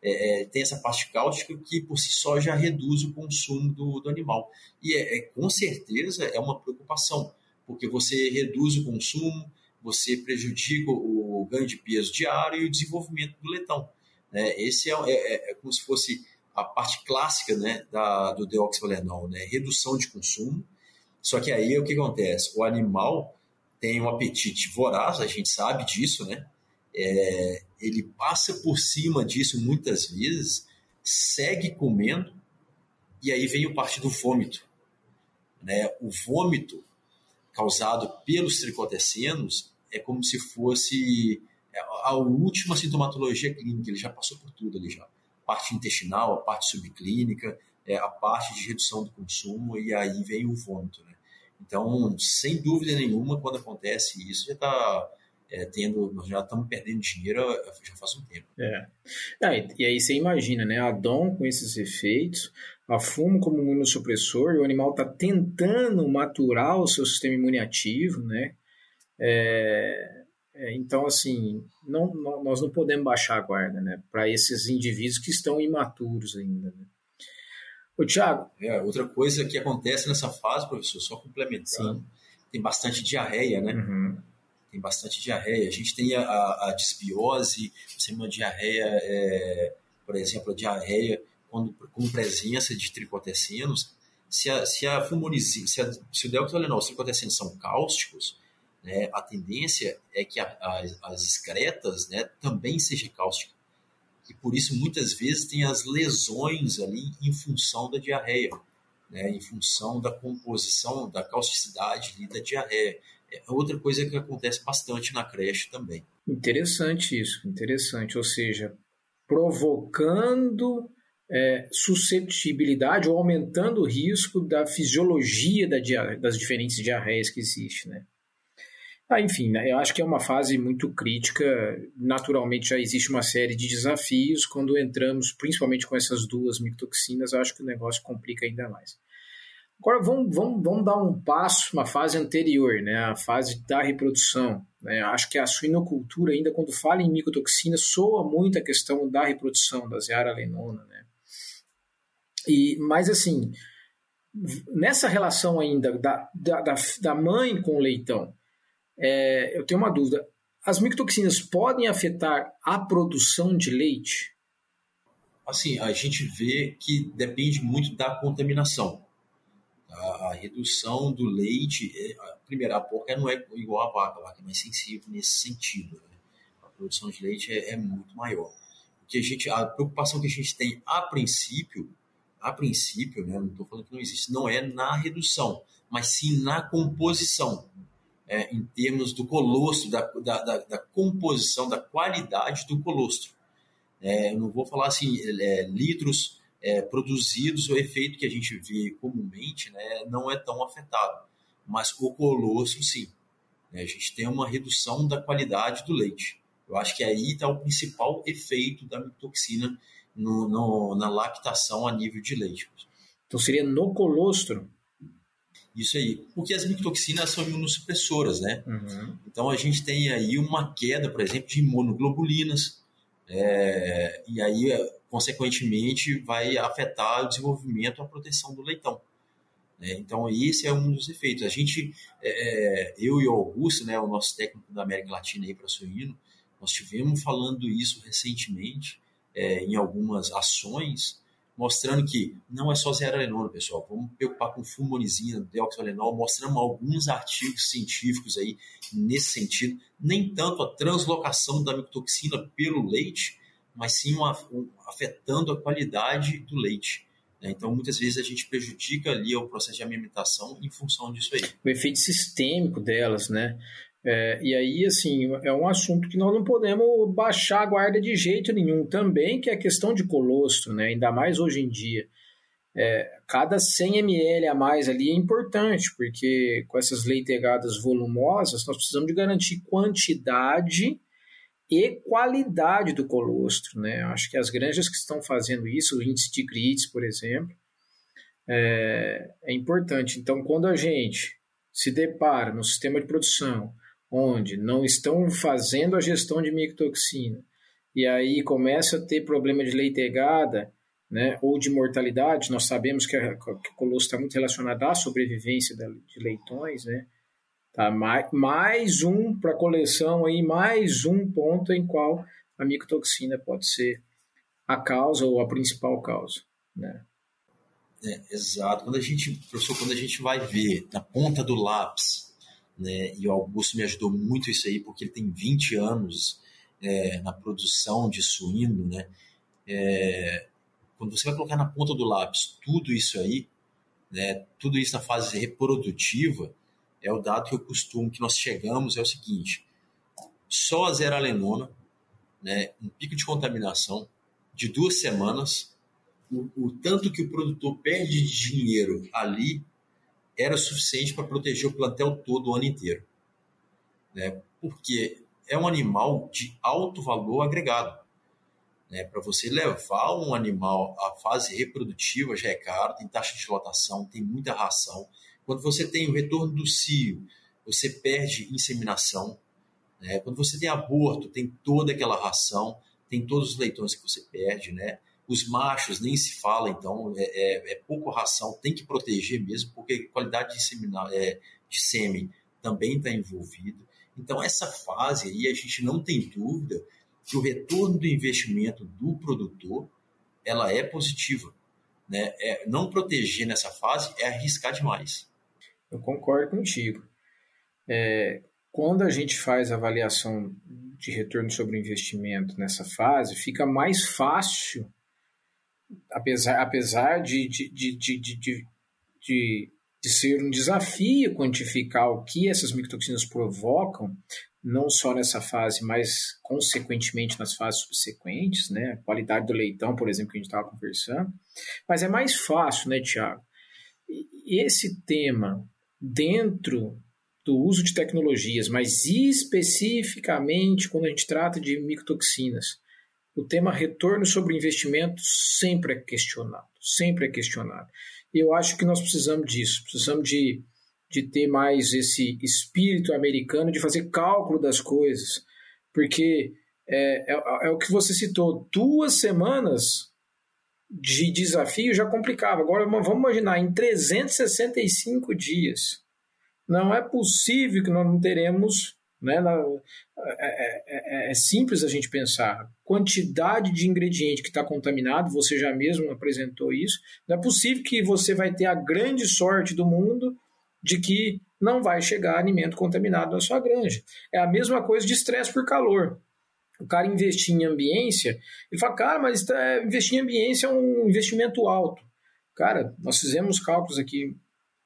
é, é, tem essa parte cáustica que por si só já reduz o consumo do, do animal. E é, é, com certeza é uma preocupação, porque você reduz o consumo, você prejudica o ganho de peso diário e o desenvolvimento do letão. Né? Esse é, é, é como se fosse a parte clássica né, da, do deoxyvalenol, né, redução de consumo. Só que aí o que acontece? O animal tem um apetite voraz, a gente sabe disso, né? É, ele passa por cima disso muitas vezes, segue comendo, E aí vem o parte do vômito. Né? O vômito causado pelos tricotecenos é como se fosse é, a última sintomatologia clínica, ele já passou por tudo ali já. Parte intestinal, a parte subclínica, é, a parte de redução do consumo e aí vem o vômito, né? Então, sem dúvida nenhuma, quando acontece isso, já está é, tendo, nós já estamos perdendo dinheiro já faz um tempo. É. Ah, e aí você imagina, né? A DOM com esses efeitos, a fumo como imunossupressor, e o animal está tentando maturar o seu sistema imune ativo, né? É, é, então, assim, não, não, nós não podemos baixar a guarda, né? Para esses indivíduos que estão imaturos ainda, né? Ô, Thiago. É, outra coisa que acontece nessa fase, professor, só complementando, Sim. tem bastante diarreia, né? Uhum. Tem bastante diarreia. A gente tem a, a disbiose, você uma diarreia, é, por exemplo, a diarreia quando, com presença de tricotecinos. Se a, se a fulmonizina, se, a, se o deltolenol e os tricotecinos são cáusticos, né, a tendência é que a, a, as excretas né, também sejam cáusticas e por isso muitas vezes tem as lesões ali em função da diarreia, né, em função da composição, da causticidade da diarreia. É outra coisa que acontece bastante na creche também. Interessante isso, interessante. Ou seja, provocando é, suscetibilidade ou aumentando o risco da fisiologia da das diferentes diarreias que existem, né? Ah, enfim, né, eu acho que é uma fase muito crítica. Naturalmente já existe uma série de desafios. Quando entramos, principalmente com essas duas micotoxinas, eu acho que o negócio complica ainda mais. Agora vamos, vamos, vamos dar um passo, uma fase anterior, né? a fase da reprodução. Né? Acho que a suinocultura, ainda quando fala em micotoxina, soa muito a questão da reprodução, da zeara lenona. Né? E, mas assim, nessa relação ainda da, da, da mãe com o leitão, é, eu tenho uma dúvida. As micotoxinas podem afetar a produção de leite? Assim, a gente vê que depende muito da contaminação. A, a redução do leite, é, a primeira, a porca não é igual à vaca, a vaca é mais sensível nesse sentido. Né? A produção de leite é, é muito maior. O que a, gente, a preocupação que a gente tem a princípio, a princípio, né, não estou falando que não existe, não é na redução, mas sim na composição é, em termos do colostro, da, da, da, da, composição, da qualidade do colostro. É, eu não vou falar assim, é, litros é, produzidos, o efeito que a gente vê comumente né, não é tão afetado, mas o colostro sim. Né, a gente tem uma redução da qualidade do leite. Eu acho que aí está o principal efeito da mitoxina no, no, na lactação a nível de leite. Então seria no colostro? Isso aí. Porque as micotoxinas são imunossupressoras, né? Uhum. Então a gente tem aí uma queda, por exemplo, de imunoglobulinas, é, e aí, consequentemente, vai afetar o desenvolvimento e a proteção do leitão. Né? Então, esse é um dos efeitos. A gente, é, é eu e o Augusto, né, o nosso técnico da América Latina para suíno, nós tivemos falando isso recentemente é, em algumas ações mostrando que não é só zearalenol, pessoal. Vamos preocupar com fulmonizina, deoxalenol, mostrando alguns artigos científicos aí nesse sentido. Nem tanto a translocação da micotoxina pelo leite, mas sim uma, um, afetando a qualidade do leite. Né? Então, muitas vezes a gente prejudica ali o processo de amamentação em função disso aí. O efeito sistêmico delas, né? É, e aí, assim, é um assunto que nós não podemos baixar a guarda de jeito nenhum também, que é a questão de colostro, né? ainda mais hoje em dia. É, cada 100 ml a mais ali é importante, porque com essas leitegadas volumosas, nós precisamos de garantir quantidade e qualidade do colostro. Né? Acho que as granjas que estão fazendo isso, o índice de grites, por exemplo, é, é importante. Então, quando a gente se depara no sistema de produção onde não estão fazendo a gestão de micotoxina e aí começa a ter problema de leitegada, né, ou de mortalidade, nós sabemos que, a, que o colostro está muito relacionado à sobrevivência de leitões, né, tá, mais, mais um para a coleção aí, mais um ponto em qual a micotoxina pode ser a causa ou a principal causa, né. É, exato. Quando a gente, professor, quando a gente vai ver na ponta do lápis né? E o Augusto me ajudou muito isso aí, porque ele tem 20 anos é, na produção de suíno, né? É, quando você vai colocar na ponta do lápis tudo isso aí, né, tudo isso na fase reprodutiva, é o dado que eu costumo, que nós chegamos, é o seguinte, só a zeralenona, né, um pico de contaminação de duas semanas, o, o tanto que o produtor perde de dinheiro ali era suficiente para proteger o plantel todo o ano inteiro. Né? Porque é um animal de alto valor agregado. Né? Para você levar um animal à fase reprodutiva já é caro, tem taxa de lotação, tem muita ração. Quando você tem o retorno do cio, você perde inseminação. Né? Quando você tem aborto, tem toda aquela ração, tem todos os leitões que você perde, né? Os machos nem se fala, então é, é, é pouco ração, tem que proteger mesmo, porque qualidade de, é, de sêmen também está envolvida. Então, essa fase aí, a gente não tem dúvida que o retorno do investimento do produtor ela é positiva. Né? É, não proteger nessa fase é arriscar demais. Eu concordo contigo. É, quando a gente faz avaliação de retorno sobre investimento nessa fase, fica mais fácil, apesar, apesar de, de, de, de, de, de, de ser um desafio quantificar o que essas micotoxinas provocam, não só nessa fase, mas consequentemente nas fases subsequentes, né? A qualidade do leitão, por exemplo, que a gente estava conversando. Mas é mais fácil, né, Tiago? Esse tema, dentro do uso de tecnologias, mas especificamente quando a gente trata de micotoxinas, o tema retorno sobre investimento sempre é questionado, sempre é questionado. Eu acho que nós precisamos disso, precisamos de de ter mais esse espírito americano de fazer cálculo das coisas, porque é, é, é, o que você citou, duas semanas de desafio já complicava. Agora vamos imaginar, em 365 dias, não é possível que nós não teremos. Né, na, é, é, é, simples a gente pensar. Quantidade de ingrediente que está contaminado, você já mesmo apresentou isso. Não é possível que você vai ter a grande sorte do mundo de que não vai chegar alimento contaminado na sua granja. É a mesma coisa de estresse por calor. O cara investir em ambiência, ele fala, cara, mas é, investir em ambiência é um investimento alto. Cara, nós fizemos cálculos aqui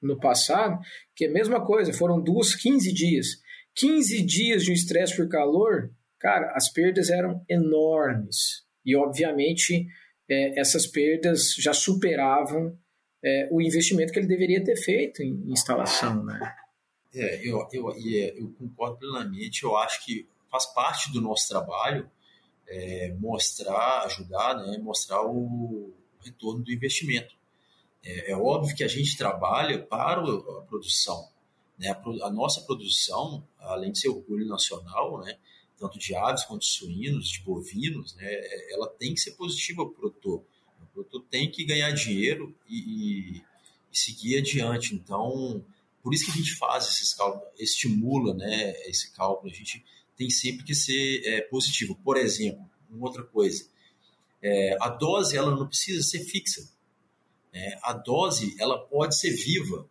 no passado, que é a mesma coisa, foram duas, 15 dias. 15 dias de estresse por calor, cara, as perdas eram enormes. E, obviamente, é, essas perdas já superavam é, o investimento que ele deveria ter feito em instalação, né? É, eu, eu, é, eu concordo plenamente. Eu acho que faz parte do nosso trabalho é, mostrar, ajudar, né, mostrar o retorno do investimento. É, é, óbvio que a gente trabalha para a produção. Né? A, a, nossa produção, além de ser orgulho nacional, né, tanto de aves quanto de suínos, de bovinos, né, ela tem que ser positiva para o produtor produtor tem que ganhar dinheiro e, e, e, seguir adiante. Então, por isso que a gente faz esses cálculos, estimula né, esse cálculo. A gente tem sempre que ser é, positivo. Por exemplo, uma outra coisa, é, a dose ela não precisa ser fixa. Né? A dose ela pode ser viva,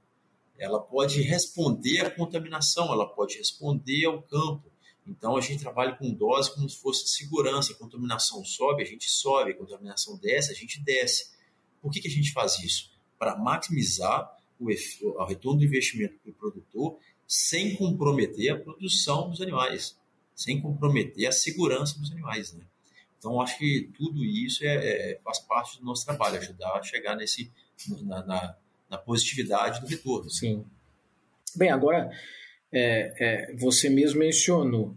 ela pode responder à contaminação, ela pode responder ao campo. Então a gente trabalha com dose como se fosse segurança. A contaminação sobe, a gente sobe, a contaminação desce, a gente desce. Por que, que a gente faz isso? Para maximizar o, o retorno do investimento para o produtor sem comprometer a produção dos animais, sem comprometer a segurança dos animais. Né? Então acho que tudo isso é, é, faz parte do nosso trabalho, ajudar a chegar nesse, na, na, na positividade do retorno. Sim. Bem, agora é, é, você mesmo mencionou.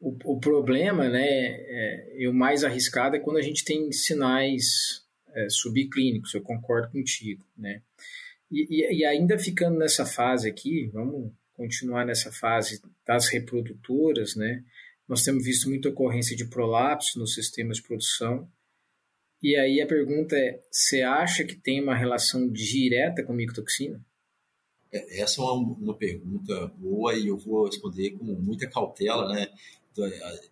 O, o problema, né, é, e o mais arriscado é quando a gente tem sinais é, subclínicos, eu concordo contigo, né. E, e, e, ainda ficando nessa fase aqui, vamos continuar nessa fase das reprodutoras, né, nós temos visto muita ocorrência de prolapso nos sistemas de produção, e aí a pergunta é, você acha que tem uma relação direta com micotoxina? É, essa é uma, pergunta boa e eu vou responder com muita cautela, né? Do,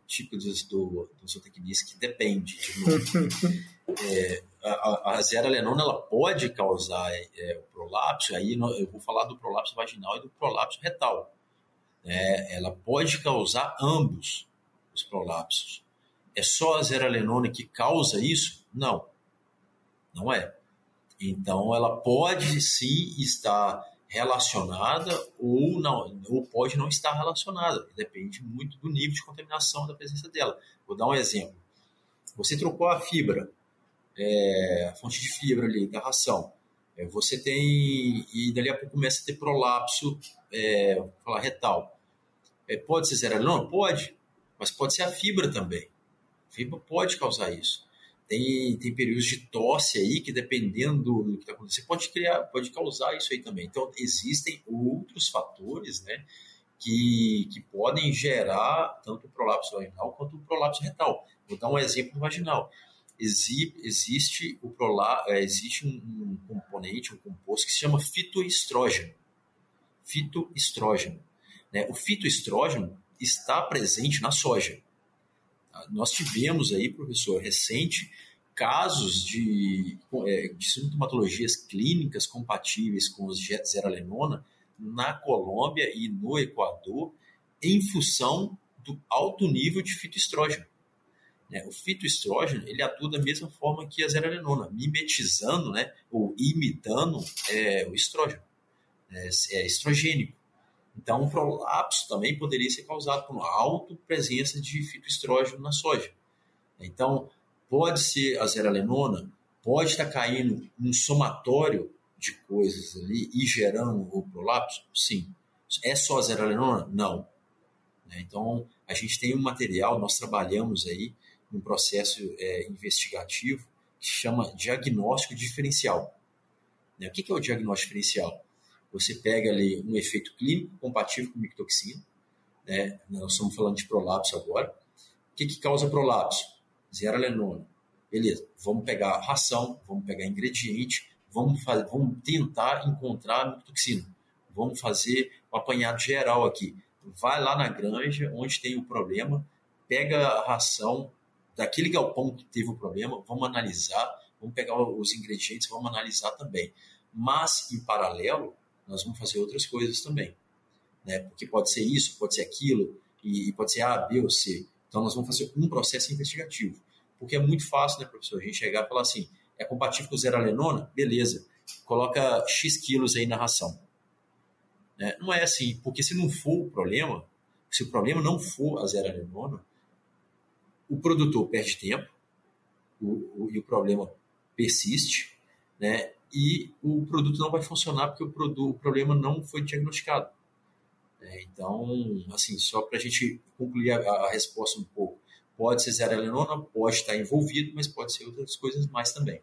tipo do, do, do zootecnista que depende. De é, a, a ela pode causar é, o prolapso, aí eu vou falar do prolapso vaginal e do prolapso retal. É, ela pode causar ambos os prolapsos. É só a zeralenona que causa isso? Não. Não é. Então, ela pode sim estar relacionada ou não, ou pode não estar relacionada. Depende muito do nível de contaminação da presença dela. Vou dar um exemplo. Você trocou a fibra, é, fonte de fibra ali da ração. É, você tem e dali a pouco começa a ter prolapso, é, falar retal. É, pode ser? Não, pode, mas pode ser a fibra também. A fibra pode causar isso. Tem, tem períodos de tosse aí que, dependendo do que está acontecendo, pode criar, pode causar isso aí também. Então, existem outros fatores, né, que, que podem gerar tanto o prolapso vaginal quanto o prolapso retal. Vou dar um exemplo vaginal. Exi, existe o prolapso, é, existe um, um, componente, um composto que se chama fitoestrógeno. Fitoestrógeno. Né? O fitoestrógeno está presente na soja. Nós tivemos aí, professor, recente, casos de, é, de sintomatologias clínicas compatíveis com os zeralenona na Colômbia e no Equador em função do alto nível de fitoestrógeno. Né? O fitoestrógeno ele atua da mesma forma que a zeralenona, mimetizando né, ou imitando é, o estrógeno. É, é estrogênico. Então, o prolapso também poderia ser causado por uma alta presença de fitoestrógeno na soja. Então, pode ser a zeralenona, pode estar caindo um somatório de coisas ali e gerando o prolapso? Sim. É só a zeralenona? Não. Né? Então, a gente tem um material, nós trabalhamos aí num processo é, investigativo que chama diagnóstico diferencial. Né? O que é o diagnóstico diferencial? Você pega ali um efeito clínico compatível com mictoxina, né? nós estamos falando de prolapso agora. O que, que causa prolapso? Zeralenona. Beleza, vamos pegar ração, vamos pegar ingrediente, vamos, fazer, vamos tentar encontrar mictoxina. Vamos fazer um apanhado geral aqui. Vai lá na granja onde tem o problema, pega a ração daquele galpão que teve o problema, vamos analisar, vamos pegar os ingredientes, vamos analisar também. Mas, em paralelo, nós vamos fazer outras coisas também. Né? Porque pode ser isso, pode ser aquilo, e, pode ser A, B ou C. Então, nós vamos fazer um processo investigativo. Porque é muito fácil, né, professor, a gente chegar e falar assim, é compatível com zero alenona? Beleza, coloca X quilos aí na ração. Né? Não é assim, porque se não for o problema, se o problema não for a zero alenona, o produtor perde tempo o, o, e o problema persiste, né? e o produto não vai funcionar porque o, produto, o problema não foi diagnosticado. É, então, assim, só para a gente concluir a, a, resposta um pouco, pode ser zeralenona, pode estar envolvido, mas pode ser outras coisas mais também.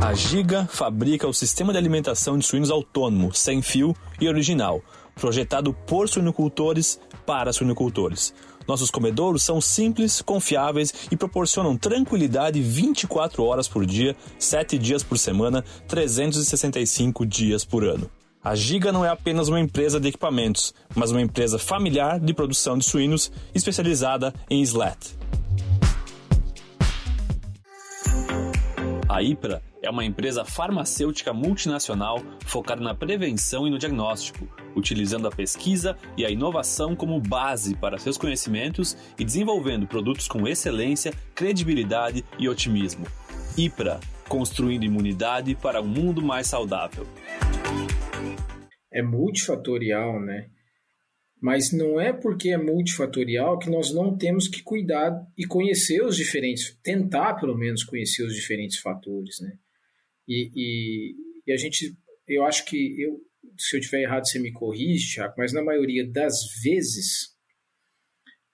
A Giga fabrica o sistema de alimentação de suínos autônomo, sem fio e original, projetado por suinocultores para suinocultores. Nossos comedouros são simples, confiáveis e proporcionam tranquilidade 24 horas por dia, 7 dias por semana, 365 dias por ano. A Giga não é apenas uma empresa de equipamentos, mas uma empresa familiar de produção de suínos especializada em slat. A IPRA é uma empresa farmacêutica multinacional focada na prevenção e no diagnóstico, utilizando a pesquisa e a inovação como base para seus conhecimentos e desenvolvendo produtos com excelência, credibilidade e otimismo. IPRA construindo imunidade para um mundo mais saudável. É multifatorial, né? Mas não é porque é multifatorial que nós não temos que cuidar e conhecer os diferentes, tentar pelo menos conhecer os diferentes fatores, né? E, e, e a gente, eu acho que, eu, se eu estiver errado, você me corrige, Thiago, mas na maioria das vezes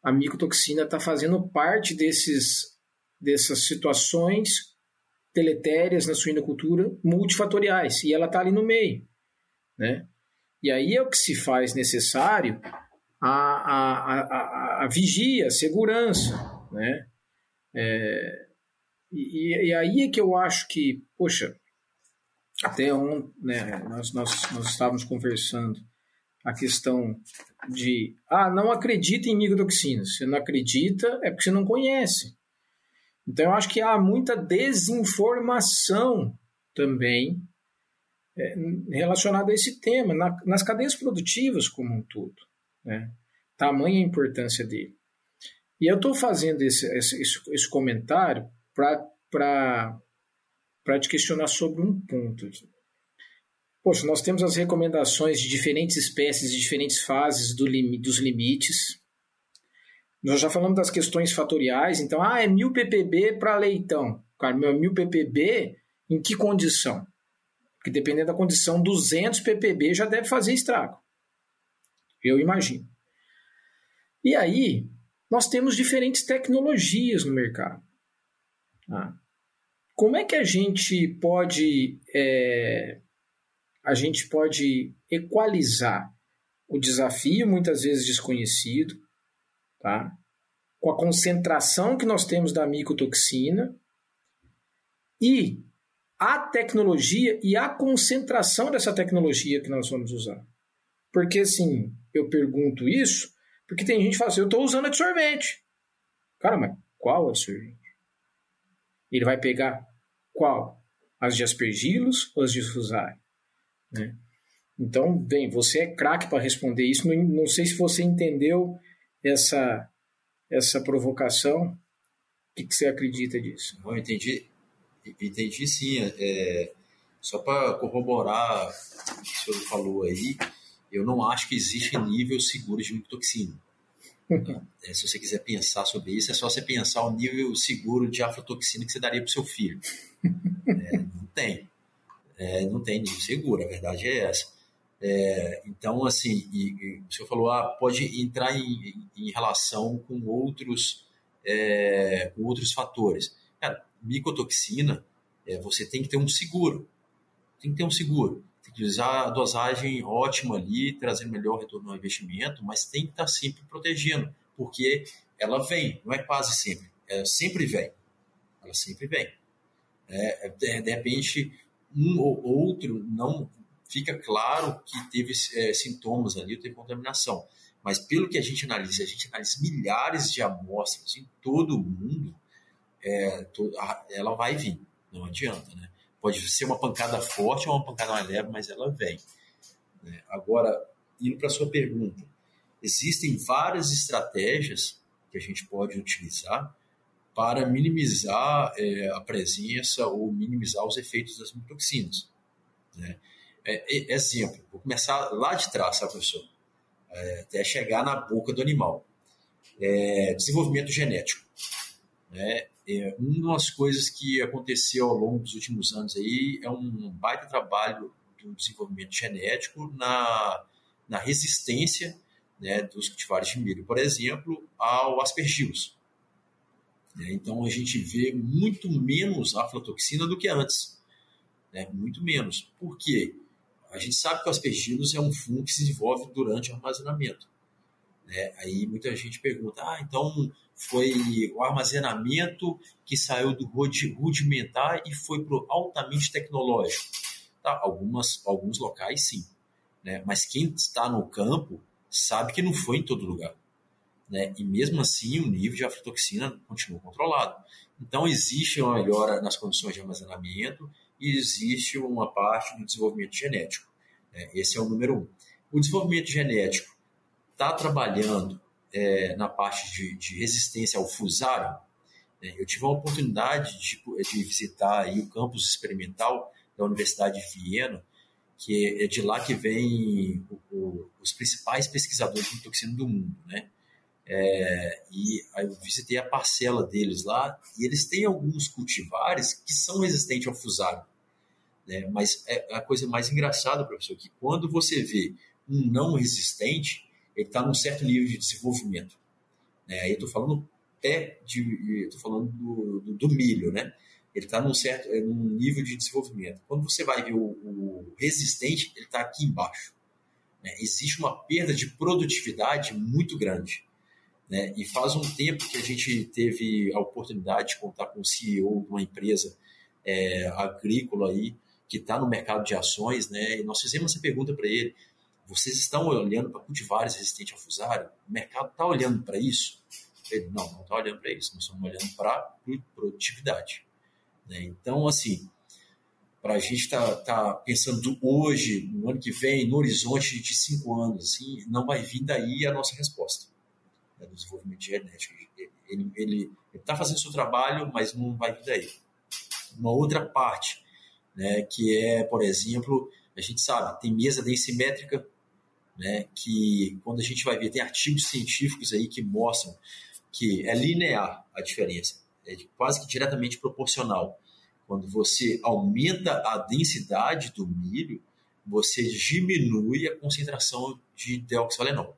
a micotoxina está fazendo parte desses, dessas situações deletérias na suinocultura multifatoriais e ela está ali no meio, né? E aí é o que se faz necessário a, a, a, a vigia, a segurança, né? É, e, e, aí é que eu acho que, poxa, até um, né, nós, nós, nós estávamos conversando a questão de, ah, não acredita em micotoxinas. Você não acredita é porque você não conhece. Então eu acho que há muita desinformação também é, relacionada a esse tema, na, nas cadeias produtivas como um todo. Né? Tamanha a importância dele. E eu estou fazendo esse, esse, esse comentário para para te questionar sobre um ponto aqui. Poxa, nós temos as recomendações de diferentes espécies, de diferentes fases do lim dos limites. Nós já falamos das questões fatoriais, então, ah, é 1000 ppb para leitão. Cara, meu 1000 ppb em que condição? Porque dependendo da condição, 200 ppb já deve fazer estrago. Eu imagino. E aí, nós temos diferentes tecnologias no mercado. Ah. Como é que a gente pode é, a gente pode equalizar o desafio muitas vezes desconhecido, tá? com a concentração que nós temos da micotoxina e a tecnologia e a concentração dessa tecnologia que nós vamos usar. Porque assim, eu pergunto isso porque tem gente que fala assim, eu estou usando absorvente. Cara, mas qual absorvente? Ele vai pegar qual? As de aspergilos ou as de fusari? Né? Então, bem, você é craque para responder isso. Não, não sei se você entendeu essa, essa provocação. O que, que você acredita disso? Eu entendi, entendi sim. É, só para corroborar o que o senhor falou aí, eu não acho que existe nível seguro de micotoxina. É, se você quiser pensar sobre isso, é só você pensar o nível seguro de aflatoxina que você daria para o seu filho. É, não tem. É, não tem nível seguro, a verdade é essa. É, então, assim, e, e o senhor falou, ah, pode entrar em, em relação com outros, é, com outros fatores. Cara, micotoxina, é, você tem que ter um seguro. Tem que ter um seguro utilizar a dosagem ótima ali, trazendo melhor retorno ao investimento, mas tem que estar sempre protegendo, porque ela vem, não é quase sempre, ela sempre vem. Ela sempre vem. É, é de repente, um ou outro não fica claro que teve é, sintomas ali, teve contaminação. Mas pelo que a gente analisa, a gente analisa milhares de amostras em todo o mundo, é, ela vai vir, não adianta, né? Pode ser uma pancada forte ou uma pancada mais leve, mas ela vem. Né? Agora, indo para a sua pergunta, existem várias estratégias que a gente pode utilizar para minimizar é, a presença ou minimizar os efeitos das mitoxinas. Né? É, é, exemplo, vou começar lá de trás, tá, professor? É, até chegar na boca do animal. É, desenvolvimento genético. Né? É, uma das coisas que aconteceu ao longo dos últimos anos aí é um baita trabalho do desenvolvimento genético na, na resistência né, dos cultivares de milho, por exemplo, ao aspergilos. É, então a gente vê muito menos aflatoxina do que antes, né, muito menos. Por quê? A gente sabe que o aspergilos é um fungo que se desenvolve durante o armazenamento. Né? Aí muita gente pergunta, ah, então foi o armazenamento que saiu do rudimentar e foi para o altamente tecnológico. Tá, algumas, alguns locais sim, né? mas quem está no campo sabe que não foi em todo lugar. Né? E mesmo assim o nível de aflatoxina continua controlado. Então existe uma melhora nas condições de armazenamento e existe uma parte do desenvolvimento genético. Né? Esse é o número um. O desenvolvimento genético está trabalhando é, na parte de, de, resistência ao fusário, né, eu tive a oportunidade de, de visitar aí o campus experimental da Universidade de Viena, que é de lá que vem o, o, os principais pesquisadores de toxina do mundo, né? É, e aí eu visitei a parcela deles lá e eles têm alguns cultivares que são resistentes ao fusário. Né? Mas é a coisa mais engraçada, professor, que quando você vê um não resistente, ele está num certo nível de desenvolvimento. Né? Aí eu estou falando até de, estou falando do, do, do, milho, né? Ele está num certo, é, num nível de desenvolvimento. Quando você vai ver o, o resistente, ele está aqui embaixo. Né? Existe uma perda de produtividade muito grande. Né? E faz um tempo que a gente teve a oportunidade de contar com o CEO de uma empresa é, agrícola aí que está no mercado de ações, né? E nós fizemos essa pergunta para ele: vocês estão olhando para cultivares resistentes ao fusário? O mercado está olhando para isso? Ele, não, não está olhando para isso. Nós estamos olhando para produtividade. Né? Então, assim, para a gente estar tá, tá pensando hoje, no ano que vem, no horizonte de cinco anos, assim, não vai vir daí a nossa resposta né, do desenvolvimento genético. Ele está fazendo seu trabalho, mas não vai vir daí. uma outra parte, né, que é, por exemplo, a gente sabe, tem mesa densimétrica, né, que quando a gente vai ver, tem artigos científicos aí que mostram que é linear a diferença, é quase que diretamente proporcional. Quando você aumenta a densidade do milho, você diminui a concentração de deoxalenol.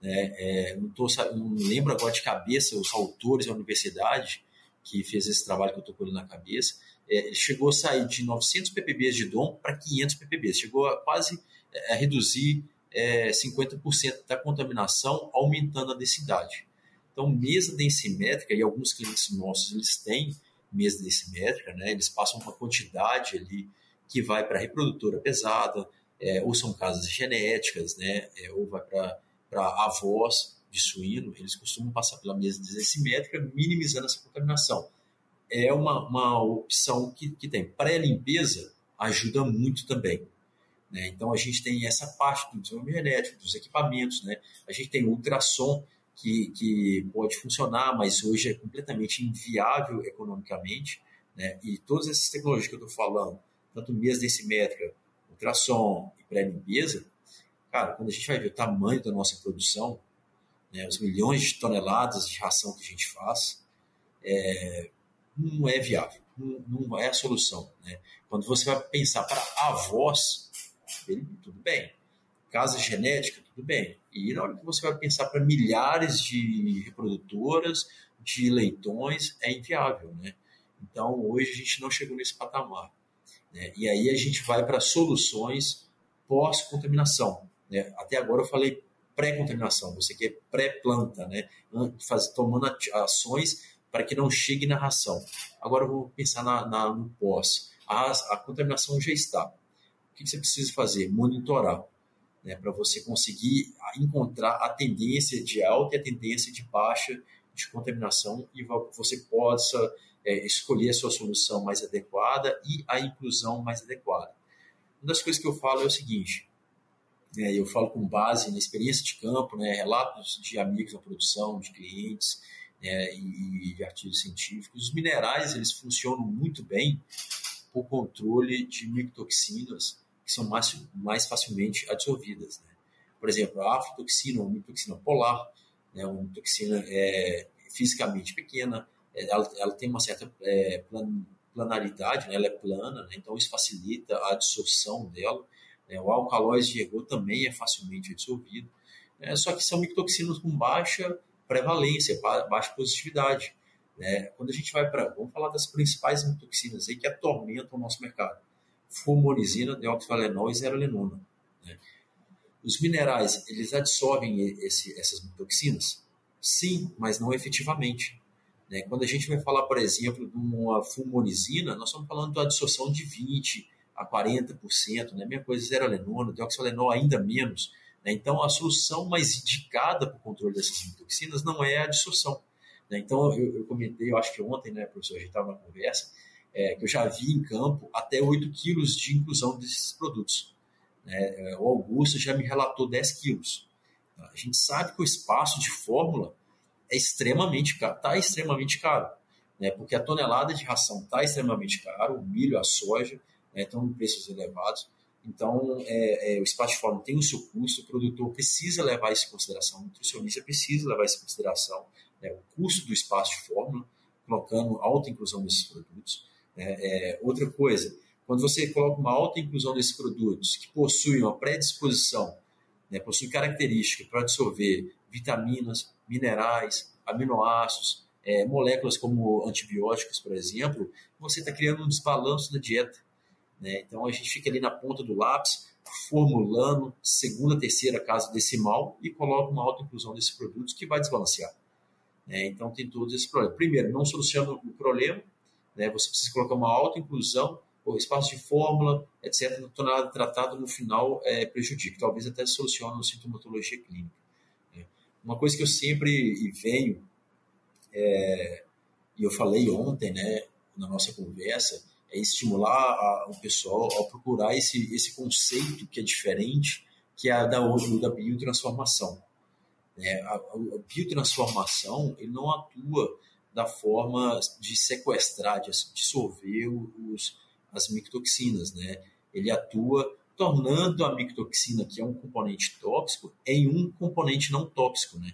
Né? É, não, tô, não lembro agora de cabeça os autores da universidade que fez esse trabalho que eu estou com na cabeça. É, chegou a sair de 900 ppb de DOM para 500 ppb, chegou a quase é, a reduzir é, 50% da contaminação, aumentando a densidade. Então, mesa densimétrica, e alguns clientes nossos eles têm mesa densimétrica, né? eles passam uma quantidade ali que vai para reprodutora pesada, é, ou são casas genéticas, né? É, ou vai para avós de suíno, eles costumam passar pela mesa densimétrica, minimizando essa contaminação. É uma, uma opção que, que tem. Pré-limpeza ajuda muito também. Né? Então, a gente tem essa parte do desenvolvimento genético, dos equipamentos, né? a gente tem ultrassom, que, que pode funcionar, mas hoje é completamente inviável economicamente. Né? E todas essas tecnologias que eu estou falando, tanto mesa densimétrica, ultrassom e pré-limpeza, cara, quando a gente vai ver o tamanho da nossa produção, né, os milhões de toneladas de ração que a gente faz, é, não é viável, não, não, é a solução. Né? Quando você vai pensar para avós, tudo bem. Casa genética, tudo bem. E na hora que você vai pensar para milhares de reprodutoras, de leitões, é inviável. Né? Então, hoje a gente não chegou nesse patamar. Né? E aí a gente vai para soluções pós-contaminação. Né? Até agora eu falei pré-contaminação, você quer pré-planta, né? Faz, tomando ações para que não chegue na ração. Agora eu vou pensar na, na no pós. A, a, contaminação já está. O que você precisa fazer? Monitorar. Né, para você conseguir encontrar a tendência de alta e a tendência de baixa de contaminação e você possa é, escolher a sua solução mais adequada e a inclusão mais adequada. Uma das coisas que eu falo é o seguinte, né, eu falo com base na experiência de campo, né, relatos de amigos da produção, de clientes né, e, de artigos científicos. Os minerais eles funcionam muito bem por controle de micotoxinas que são mais, mais facilmente absorvidas. Né? Por exemplo, a aflatoxina, uma micotoxina polar, né, uma toxina é, fisicamente pequena, ela, ela tem uma certa é, plan, planaridade, né? ela é plana, né? então isso facilita a absorção dela. Né? O alcalóide de ergot também é facilmente absorvido, né? só que são micotoxinas com baixa prevalência, baixa positividade. Né? Quando a gente vai para, vamos falar das principais micotoxinas aí que atormentam o nosso mercado: fumorizina, deoxyvalenol e zerolenona. Né? Os minerais, eles absorvem esse, essas micotoxinas? Sim, mas não efetivamente. Né? Quando a gente vai falar, por exemplo, de uma fumorizina, nós estamos falando de uma absorção de 20% a 40%, né? mesma coisa zerolenona, deoxalenol ainda menos. Né? Então, a solução mais indicada para o controle dessas toxinas não é a absorção. Né? Então, eu, eu, comentei, eu acho que ontem, né, professor, a gente estava na conversa, é, que eu já vi em campo até 8 quilos de inclusão desses produtos. Né? É, o Augusto já me relatou 10 quilos. A gente sabe que o espaço de fórmula é extremamente caro, está extremamente caro, né? porque a tonelada de ração está extremamente caro, o milho, a soja né? estão em preços elevados. Então, é, é, o espaço de forma tem o seu custo, o produtor precisa levar isso em consideração, o nutricionista precisa levar isso em consideração, né? o custo do espaço de fórmula, colocando alta inclusão desses produtos. Né? É, outra coisa, quando você coloca uma alta inclusão desses produtos que possuem uma predisposição, né, possuem característica para absorver vitaminas, minerais, aminoácidos, é, moléculas como antibióticos, por exemplo, você está criando um desbalanço da dieta. Né? Então a gente fica ali na ponta do lápis, formulando segunda, terceira casa decimal e coloca uma alta inclusão desses produtos que vai desbalancear. Né? Então tem todos esses problemas. Primeiro, não soluciona o problema, né? você precisa colocar uma alta inclusão, o espaço de fórmula, etc., não nada tratado no final é, prejudica. Talvez até solucione a sintomatologia clínica. Uma coisa que eu sempre venho, é, e eu falei ontem, né, na nossa conversa, é estimular a, o pessoal a procurar esse, esse conceito que é diferente, que é a da, da biotransformação. É, a, a biotransformação ele não atua da forma de sequestrar, de dissolver os, as micotoxinas, né? Ele atua tornando a micotoxina, que é um componente tóxico, em um componente não tóxico, né?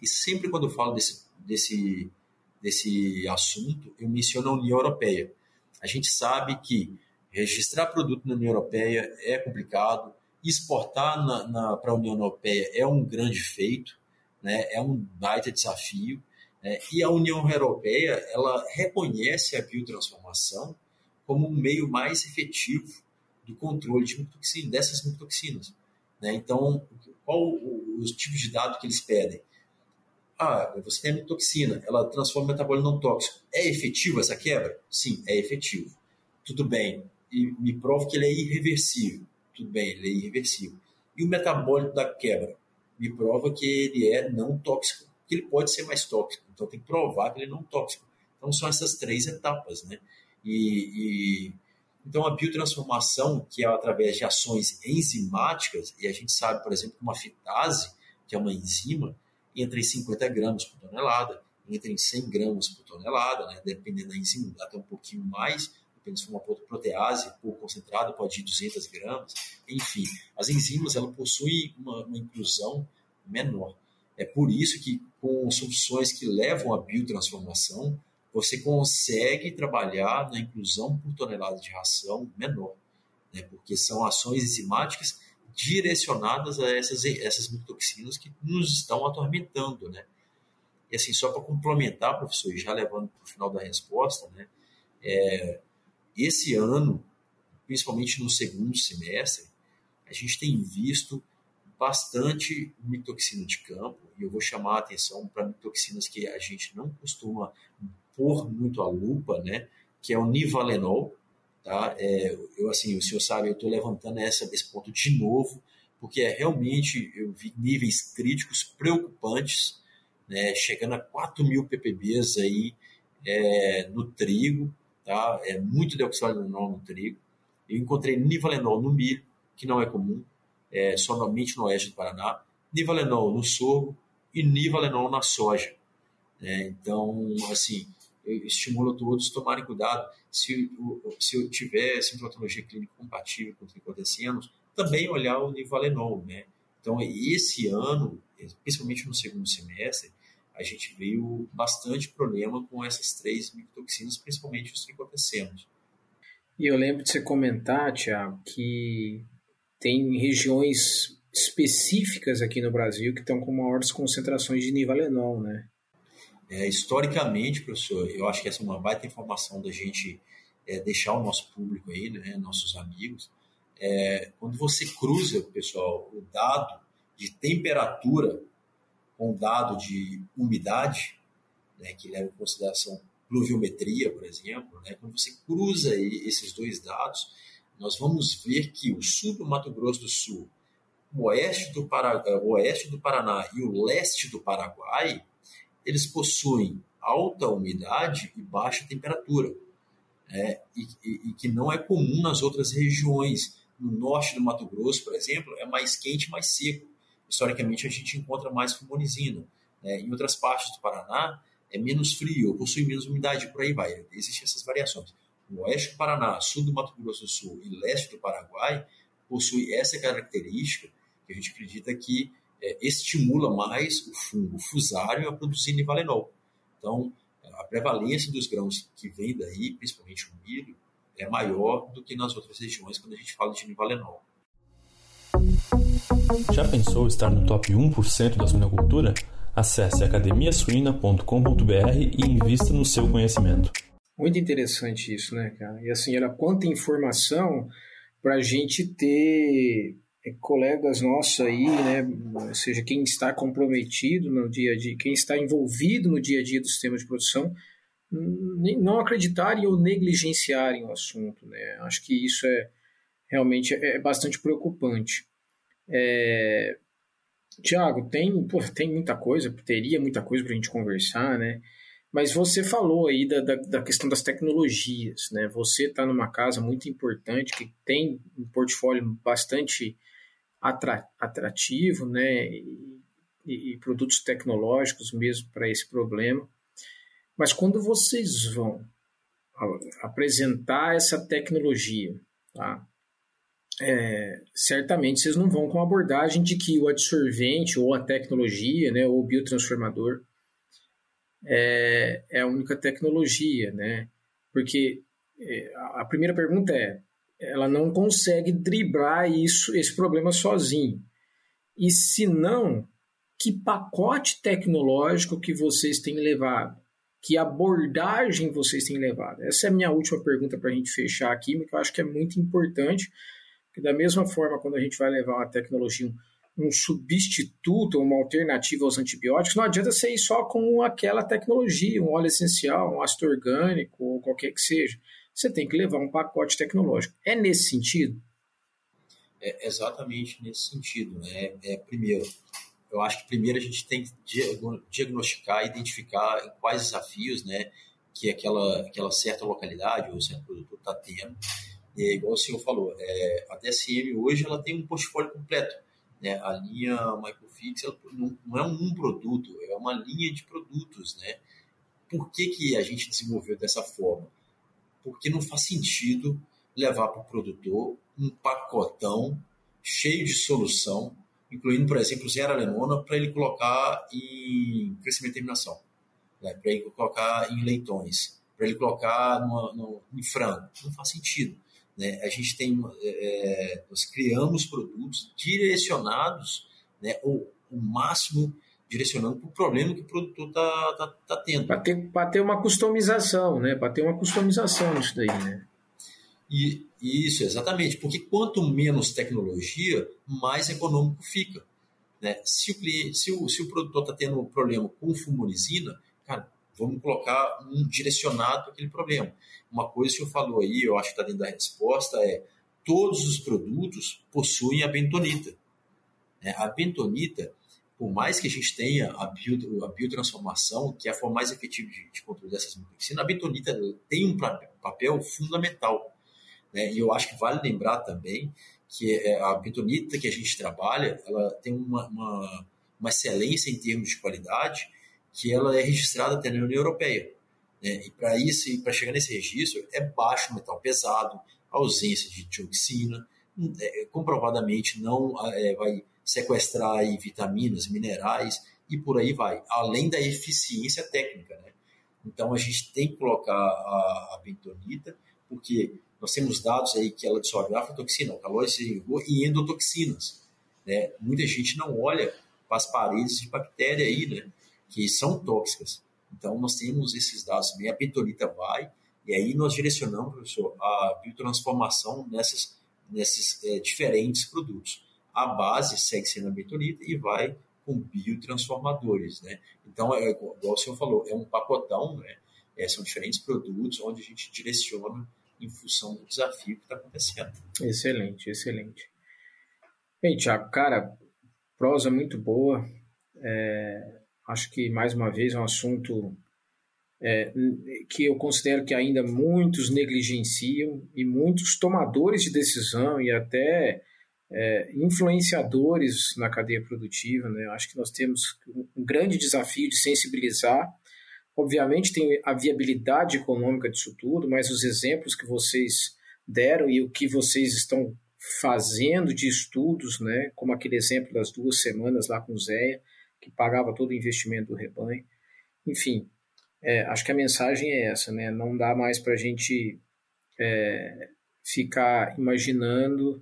E sempre quando eu falo desse, desse, desse assunto, eu menciono a União Europeia. A gente sabe que registrar produto na União Europeia é complicado, exportar para a União Europeia é um grande feito, né? é um baita desafio, né? e a União Europeia ela reconhece a biotransformação como um meio mais efetivo do controle de mitoxina, dessas mitoxinas. Né? Então, qual os tipos de dados que eles pedem? Ah, você tem a mitoxina, ela transforma o metabólico não tóxico. É efetivo essa quebra? Sim, é efetivo. Tudo bem. E me prova que ele é irreversível. Tudo bem, ele é irreversível. E o metabólico da quebra? Me prova que ele é não tóxico. Que ele pode ser mais tóxico. Então tem que provar que ele é não tóxico. Então são essas três etapas, né? E, e então, a biotransformação, que é através de ações enzimáticas, e a gente sabe, por exemplo, que uma fitase, que é uma enzima, entra em 50 gramas por tonelada, entra em 100 gramas por tonelada, né? dependendo da enzima, até um pouquinho mais, dependendo se for uma protease pouco concentrada, pode ir 200 gramas. Enfim, as enzimas elas possuem uma, uma inclusão menor. É por isso que, com soluções que levam à biotransformação, você consegue trabalhar na inclusão por tonelada de ração menor, né? porque são ações enzimáticas direcionadas a essas, essas mitoxinas que nos estão atormentando. Né? E assim, só para complementar, professor, e já levando para o final da resposta, né? É, esse ano, principalmente no segundo semestre, a gente tem visto bastante mitoxina de campo, e eu vou chamar a atenção para mitoxinas que a gente não costuma pôr muito a lupa, né? Que é o Nivalenol, tá? É, eu assim, o senhor sabe, eu estou levantando essa, esse ponto de novo, porque é realmente eu vi níveis críticos preocupantes, né? Chegando a 4 mil ppbs aí é, no trigo, tá? É muito deoxalenol no trigo. Eu encontrei Nivalenol no milho, que não é comum, é, somente no oeste do Paraná, Nivalenol no sorgo e Nivalenol na soja. É, então, assim, estimulo todos a tomarem cuidado. Se, se eu tiver sintomatologia clínica compatível com tricotencianos, também olhar o nivalenol, né? Então, esse ano, principalmente no segundo semestre, a gente veio bastante problema com essas três micotoxinas, principalmente os tricotencianos. E eu lembro de você comentar, Tiago, que tem regiões específicas aqui no Brasil que estão com maiores concentrações de nivalenol, né? É, historicamente, professor, eu acho que essa é uma baita informação da gente é, deixar o nosso público aí, né, nossos amigos. É, quando você cruza, pessoal, o dado de temperatura com o dado de umidade, né, que leva em consideração pluviometria, por exemplo, né, quando você cruza esses dois dados, nós vamos ver que o sul do Mato Grosso do Sul, o oeste do, Para, o oeste do Paraná e o leste do Paraguai eles possuem alta umidade e baixa temperatura, né? e, e, e, que não é comum nas outras regiões. No norte do Mato Grosso, por exemplo, é mais quente, mais seco. Historicamente, a gente encontra mais fumonizina. Né? Em outras partes do Paraná, é menos frio, possui menos umidade, por aí vai. Existem essas variações. O oeste do Paraná, sul do Mato Grosso do Sul e leste do Paraguai possui essa característica que a gente acredita que é, estimula mais o fungo fusário a produzir nivalenol. Então, a prevalência dos grãos que vem daí, principalmente o milho, é maior do que nas outras regiões quando a gente fala de nivalenol. Já pensou estar no top 1% da suinocultura? Acesse academiasuina.com.br e invista no seu conhecimento. Muito interessante isso, né, cara? E assim, era quanta informação para a gente ter é, colegas nossos aí, né, ou seja, quem está comprometido no dia a dia, quem está envolvido no dia a dia do sistema de produção, não acreditarem ou negligenciarem o assunto, né? Acho que isso é realmente é, é bastante preocupante. É... Tiago, tem, pô, tem muita coisa, teria muita coisa para a gente conversar, né? Mas você falou aí da, da, da questão das tecnologias, né? Você está numa casa muito importante que tem um portfólio bastante atrativo, né, e, e produtos tecnológicos mesmo para esse problema. Mas quando vocês vão apresentar essa tecnologia, tá? É, certamente vocês não vão com a abordagem de que o adsorvente ou a tecnologia, né, ou o biotransformador é, é a única tecnologia, né? Porque é, a primeira pergunta é, ela não consegue driblar isso, esse problema sozinho. E se não, que pacote tecnológico que vocês têm levado? Que abordagem vocês têm levado? Essa é a minha última pergunta para a gente fechar aqui, porque eu acho que é muito importante, que da mesma forma, quando a gente vai levar uma tecnologia, substituto, uma alternativa aos antibióticos, não adianta ser ir só com aquela tecnologia, um óleo essencial, um ácido orgânico, ou qualquer que seja. Você tem que levar um pacote tecnológico. É nesse sentido? É exatamente nesse sentido. Né? É, primeiro, eu acho que primeiro a gente tem que diagnosticar, identificar quais desafios né, que aquela, aquela certa localidade ou certo produtor está tendo. É, igual o senhor falou, é, a DSM hoje ela tem um portfólio completo né? A linha Microfix não, não, é um produto, é uma linha de produtos. Né? Por que, que a gente desenvolveu dessa forma? Porque não faz sentido levar para o produtor um pacotão cheio de solução, incluindo, por exemplo, zero alemona, para ele colocar em crescimento e terminação, né? para ele colocar em leitões, para ele colocar no, no, em frango. Não faz sentido. Né? A gente tem, é, nós criamos produtos direcionados, né, ou o máximo direcionando para o problema que o produtor está tá, tá tendo. Para ter, ter uma customização, né? Para ter uma customização nisso daí, né? E, isso, exatamente. Porque quanto menos tecnologia, mais econômico fica. Né? Se, o cliente, se, o, se o produtor está tendo um problema com fumorizina, cara, vamos colocar um direcionado para aquele problema. Uma coisa que eu falou aí, eu acho que está dentro da resposta, é todos os produtos possuem a bentonita. É, a bentonita, por mais que a gente tenha a, bio, a biotransformação, que é a forma mais efetiva de, de controle dessas medicinas, a bentonita tem um papel fundamental. Né? E eu acho que vale lembrar também que é, a bentonita que a gente trabalha, ela tem uma, uma, uma excelência em termos de qualidade, que ela é registrada até na União Europeia. Né? E para isso, para chegar nesse registro, é baixo metal pesado, ausência de dioxina, é, comprovadamente não é, vai sequestrar aí, vitaminas, minerais e por aí vai, além da eficiência técnica. Né? Então a gente tem que colocar a, a bentonita, porque nós temos dados aí que ela dissolve aflatoxina, alcaloide e endotoxinas. Né? Muita gente não olha para as paredes de bactéria aí, né? Que são tóxicas. Então, nós temos esses dados também. A bentonita vai, e aí nós direcionamos, professor, a biotransformação nessas, nesses é, diferentes produtos. A base segue sendo a bentonita e vai com biotransformadores, né? Então, é, igual o senhor falou, é um pacotão, né? É, são diferentes produtos onde a gente direciona em função do desafio que está acontecendo. Excelente, excelente. Bem, Tiago, cara, prosa muito boa. É, Acho que, mais uma vez, é um assunto é, que eu considero que ainda muitos negligenciam e muitos tomadores de decisão e até é, influenciadores na cadeia produtiva. Né? Acho que nós temos um grande desafio de sensibilizar. Obviamente, tem a viabilidade econômica disso tudo, mas os exemplos que vocês deram e o que vocês estão fazendo de estudos, né? como aquele exemplo das duas semanas lá com o Zéia, que pagava todo o investimento do rebanho. Enfim, é, acho que a mensagem é essa, né? Não dá mais para a gente é, ficar imaginando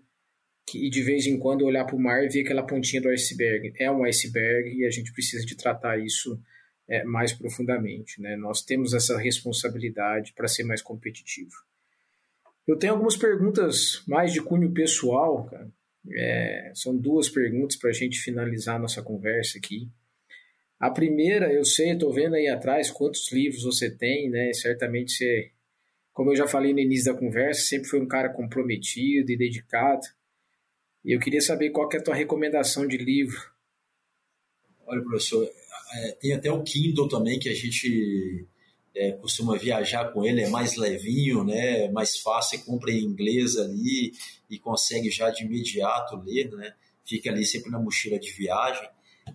que, e de vez em quando olhar para o mar e ver aquela pontinha do iceberg. É um iceberg e a gente precisa de tratar isso é, mais profundamente, né? Nós temos essa responsabilidade para ser mais competitivo. Eu tenho algumas perguntas mais de cunho pessoal, cara, é, são duas perguntas para a gente finalizar nossa conversa aqui. A primeira, eu sei, estou vendo aí atrás quantos livros você tem, né? Certamente você, como eu já falei no início da conversa, sempre foi um cara comprometido e dedicado. E eu queria saber qual que é a tua recomendação de livro. Olha, professor, é, tem até o Kindle também que a gente é, costuma viajar com ele, é mais levinho, né? mais fácil, compra em inglês ali e consegue já de imediato ler, né? fica ali sempre na mochila de viagem.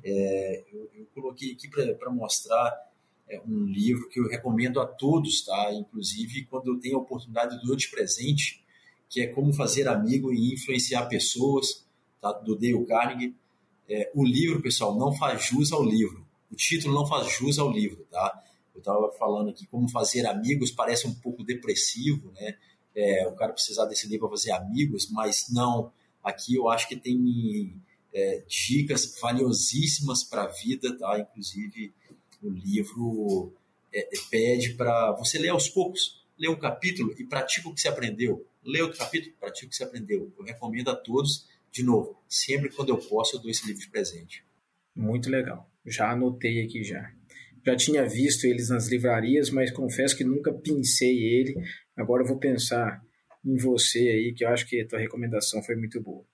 É, eu, eu, coloquei aqui para mostrar é um livro que eu recomendo a todos, tá? Inclusive quando eu tenho a oportunidade do Te Presente, que é como fazer amigo e influenciar pessoas, tá? do Dale Carnegie. É, o livro, pessoal, não faz jus ao livro. O título não faz jus ao livro, tá? Eu estava falando aqui como fazer amigos, parece um pouco depressivo, né? É, o cara precisar livro para fazer amigos, mas não. Aqui eu acho que tem é, dicas valiosíssimas para a vida, tá? Inclusive o livro é, é pede para você ler aos poucos, lê um capítulo e pratica o que você aprendeu. Lê outro capítulo, pratica o que você aprendeu. Eu recomendo a todos, de novo, sempre quando eu posso eu dou esse livro de presente. Muito legal. Já anotei aqui já. Já tinha visto eles nas livrarias, mas confesso que nunca pensei ele. Agora eu vou pensar em você aí, que eu acho que a tua recomendação foi muito boa.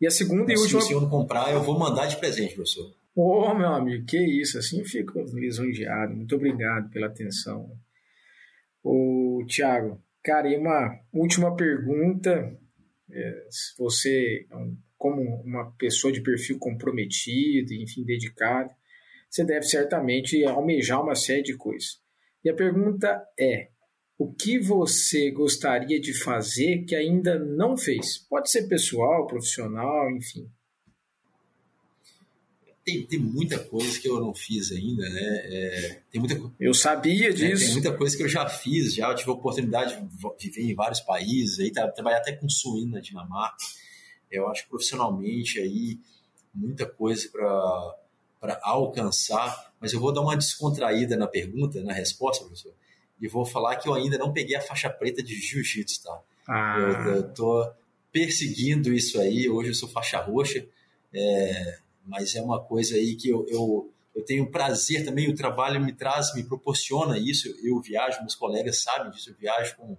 E a segunda mas e última. Se o senhor não comprar, eu vou mandar de presente, professor. Ô, oh, meu amigo, que isso, assim eu fico lisonjeado. Muito obrigado pela atenção. Ô, Tiago, cara, e uma última pergunta. É, se você, é como uma pessoa de perfil comprometido, enfim, dedicado, você deve certamente almejar uma série de coisas. E a pergunta é: o que você gostaria de fazer que ainda não fez? Pode ser pessoal, profissional, enfim tem, tem muita coisa que eu não fiz ainda, né? É, tem muita, eu sabia disso. É, tem muita coisa que eu já fiz, já eu tive a oportunidade de viver em vários países, aí trabalhar até com suíno na Dinamarca. Eu acho que profissionalmente aí muita coisa para alcançar, mas eu vou dar uma descontraída na pergunta, na resposta, professor, e vou falar que eu ainda não peguei a faixa preta de jiu-jitsu, tá? Ah. Eu, eu tô perseguindo isso aí, hoje eu sou faixa roxa, é, mas é uma coisa aí que eu, eu, eu tenho prazer também, o trabalho me traz, me proporciona isso, eu, viajo, meus colegas sabem disso, eu viajo com,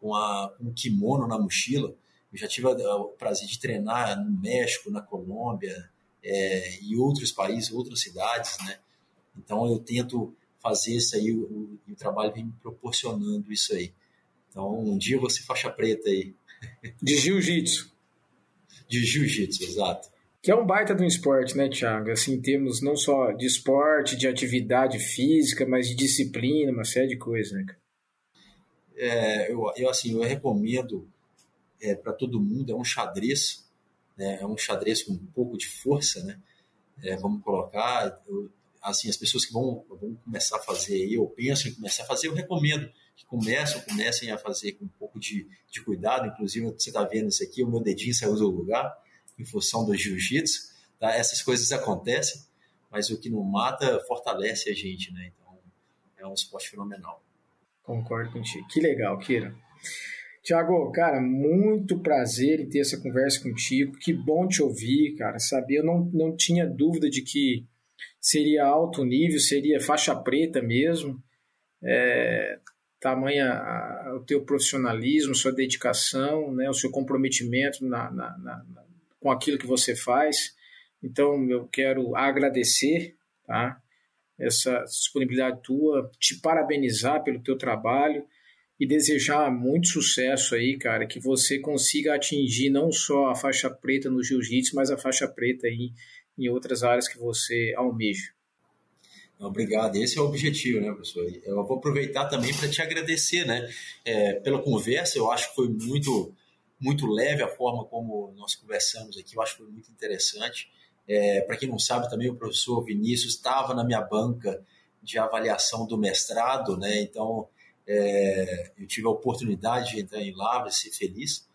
com, a, com um kimono na mochila, eu já tive o prazer de treinar no México, na Colômbia é, e outros países, outras cidades, né? Então eu tento fazer isso aí, o, o, o trabalho vem me proporcionando isso aí. Então um dia ser faixa preta aí. De jiu-jitsu. De jiu-jitsu, exato. Que é um baita de um esporte, né, Thiago? Assim, temos não só de esporte, de atividade física, mas de disciplina, uma série de coisas, né, É, eu, eu, assim, eu recomendo é, para todo mundo, é um xadrez, né? é um xadrez com um pouco de força, né? É, vamos colocar, eu, assim, as pessoas que vão, vão começar a fazer aí, ou pensam em começar a fazer, eu recomendo que comecem, comecem a fazer com um pouco de, de cuidado, inclusive você está vendo isso aqui, o meu dedinho saiu do lugar, em função do jiu-jitsu. Tá? Essas coisas acontecem, mas o que não mata fortalece a gente, né? Então é um esporte fenomenal. Concordo contigo. Que legal, Kira. Tiago, cara, muito prazer em ter essa conversa contigo. Que bom te ouvir, cara. Saber, eu não, não tinha dúvida de que seria alto nível, seria faixa preta mesmo. É, tamanha a, o teu profissionalismo, sua dedicação, né, o seu comprometimento na, na, na, com aquilo que você faz. Então, eu quero agradecer tá? essa disponibilidade tua, te parabenizar pelo teu trabalho e desejar muito sucesso aí, cara, que você consiga atingir não só a faixa preta no jiu-jitsu, mas a faixa preta aí em outras áreas que você almeja. Obrigado, esse é o objetivo, né, professor? Eu vou aproveitar também para te agradecer, né, é, pela conversa. Eu acho que foi muito muito leve a forma como nós conversamos aqui, eu acho que foi muito interessante. É, Para quem não sabe, também o professor Vinícius estava na minha banca de avaliação do mestrado, né? então é, eu tive a oportunidade de entrar em Lavras, ser feliz.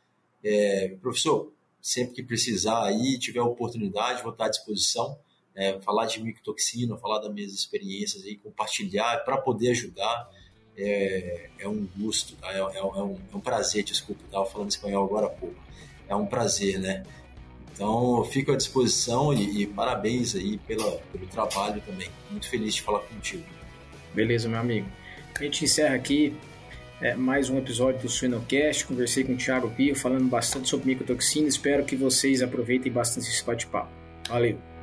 É, professor, sempre que precisar aí, tiver a oportunidade, vou estar à disposição. É, falar de micotoxina, falar das minhas experiências aí, compartilhar para poder ajudar é, é um gosto, tá? é, é, é, um, é um prazer, desculpa, estava falando espanhol agora há pouco. É um prazer, né? Então, fico à disposição e, e, parabéns aí pela, pelo trabalho também. Muito feliz de falar contigo. Beleza, meu amigo. A gente encerra aqui é, mais um episódio do Suinocast. Conversei com o Thiago Pio falando bastante sobre micotoxina. Espero que vocês aproveitem bastante esse bate-papo. Valeu!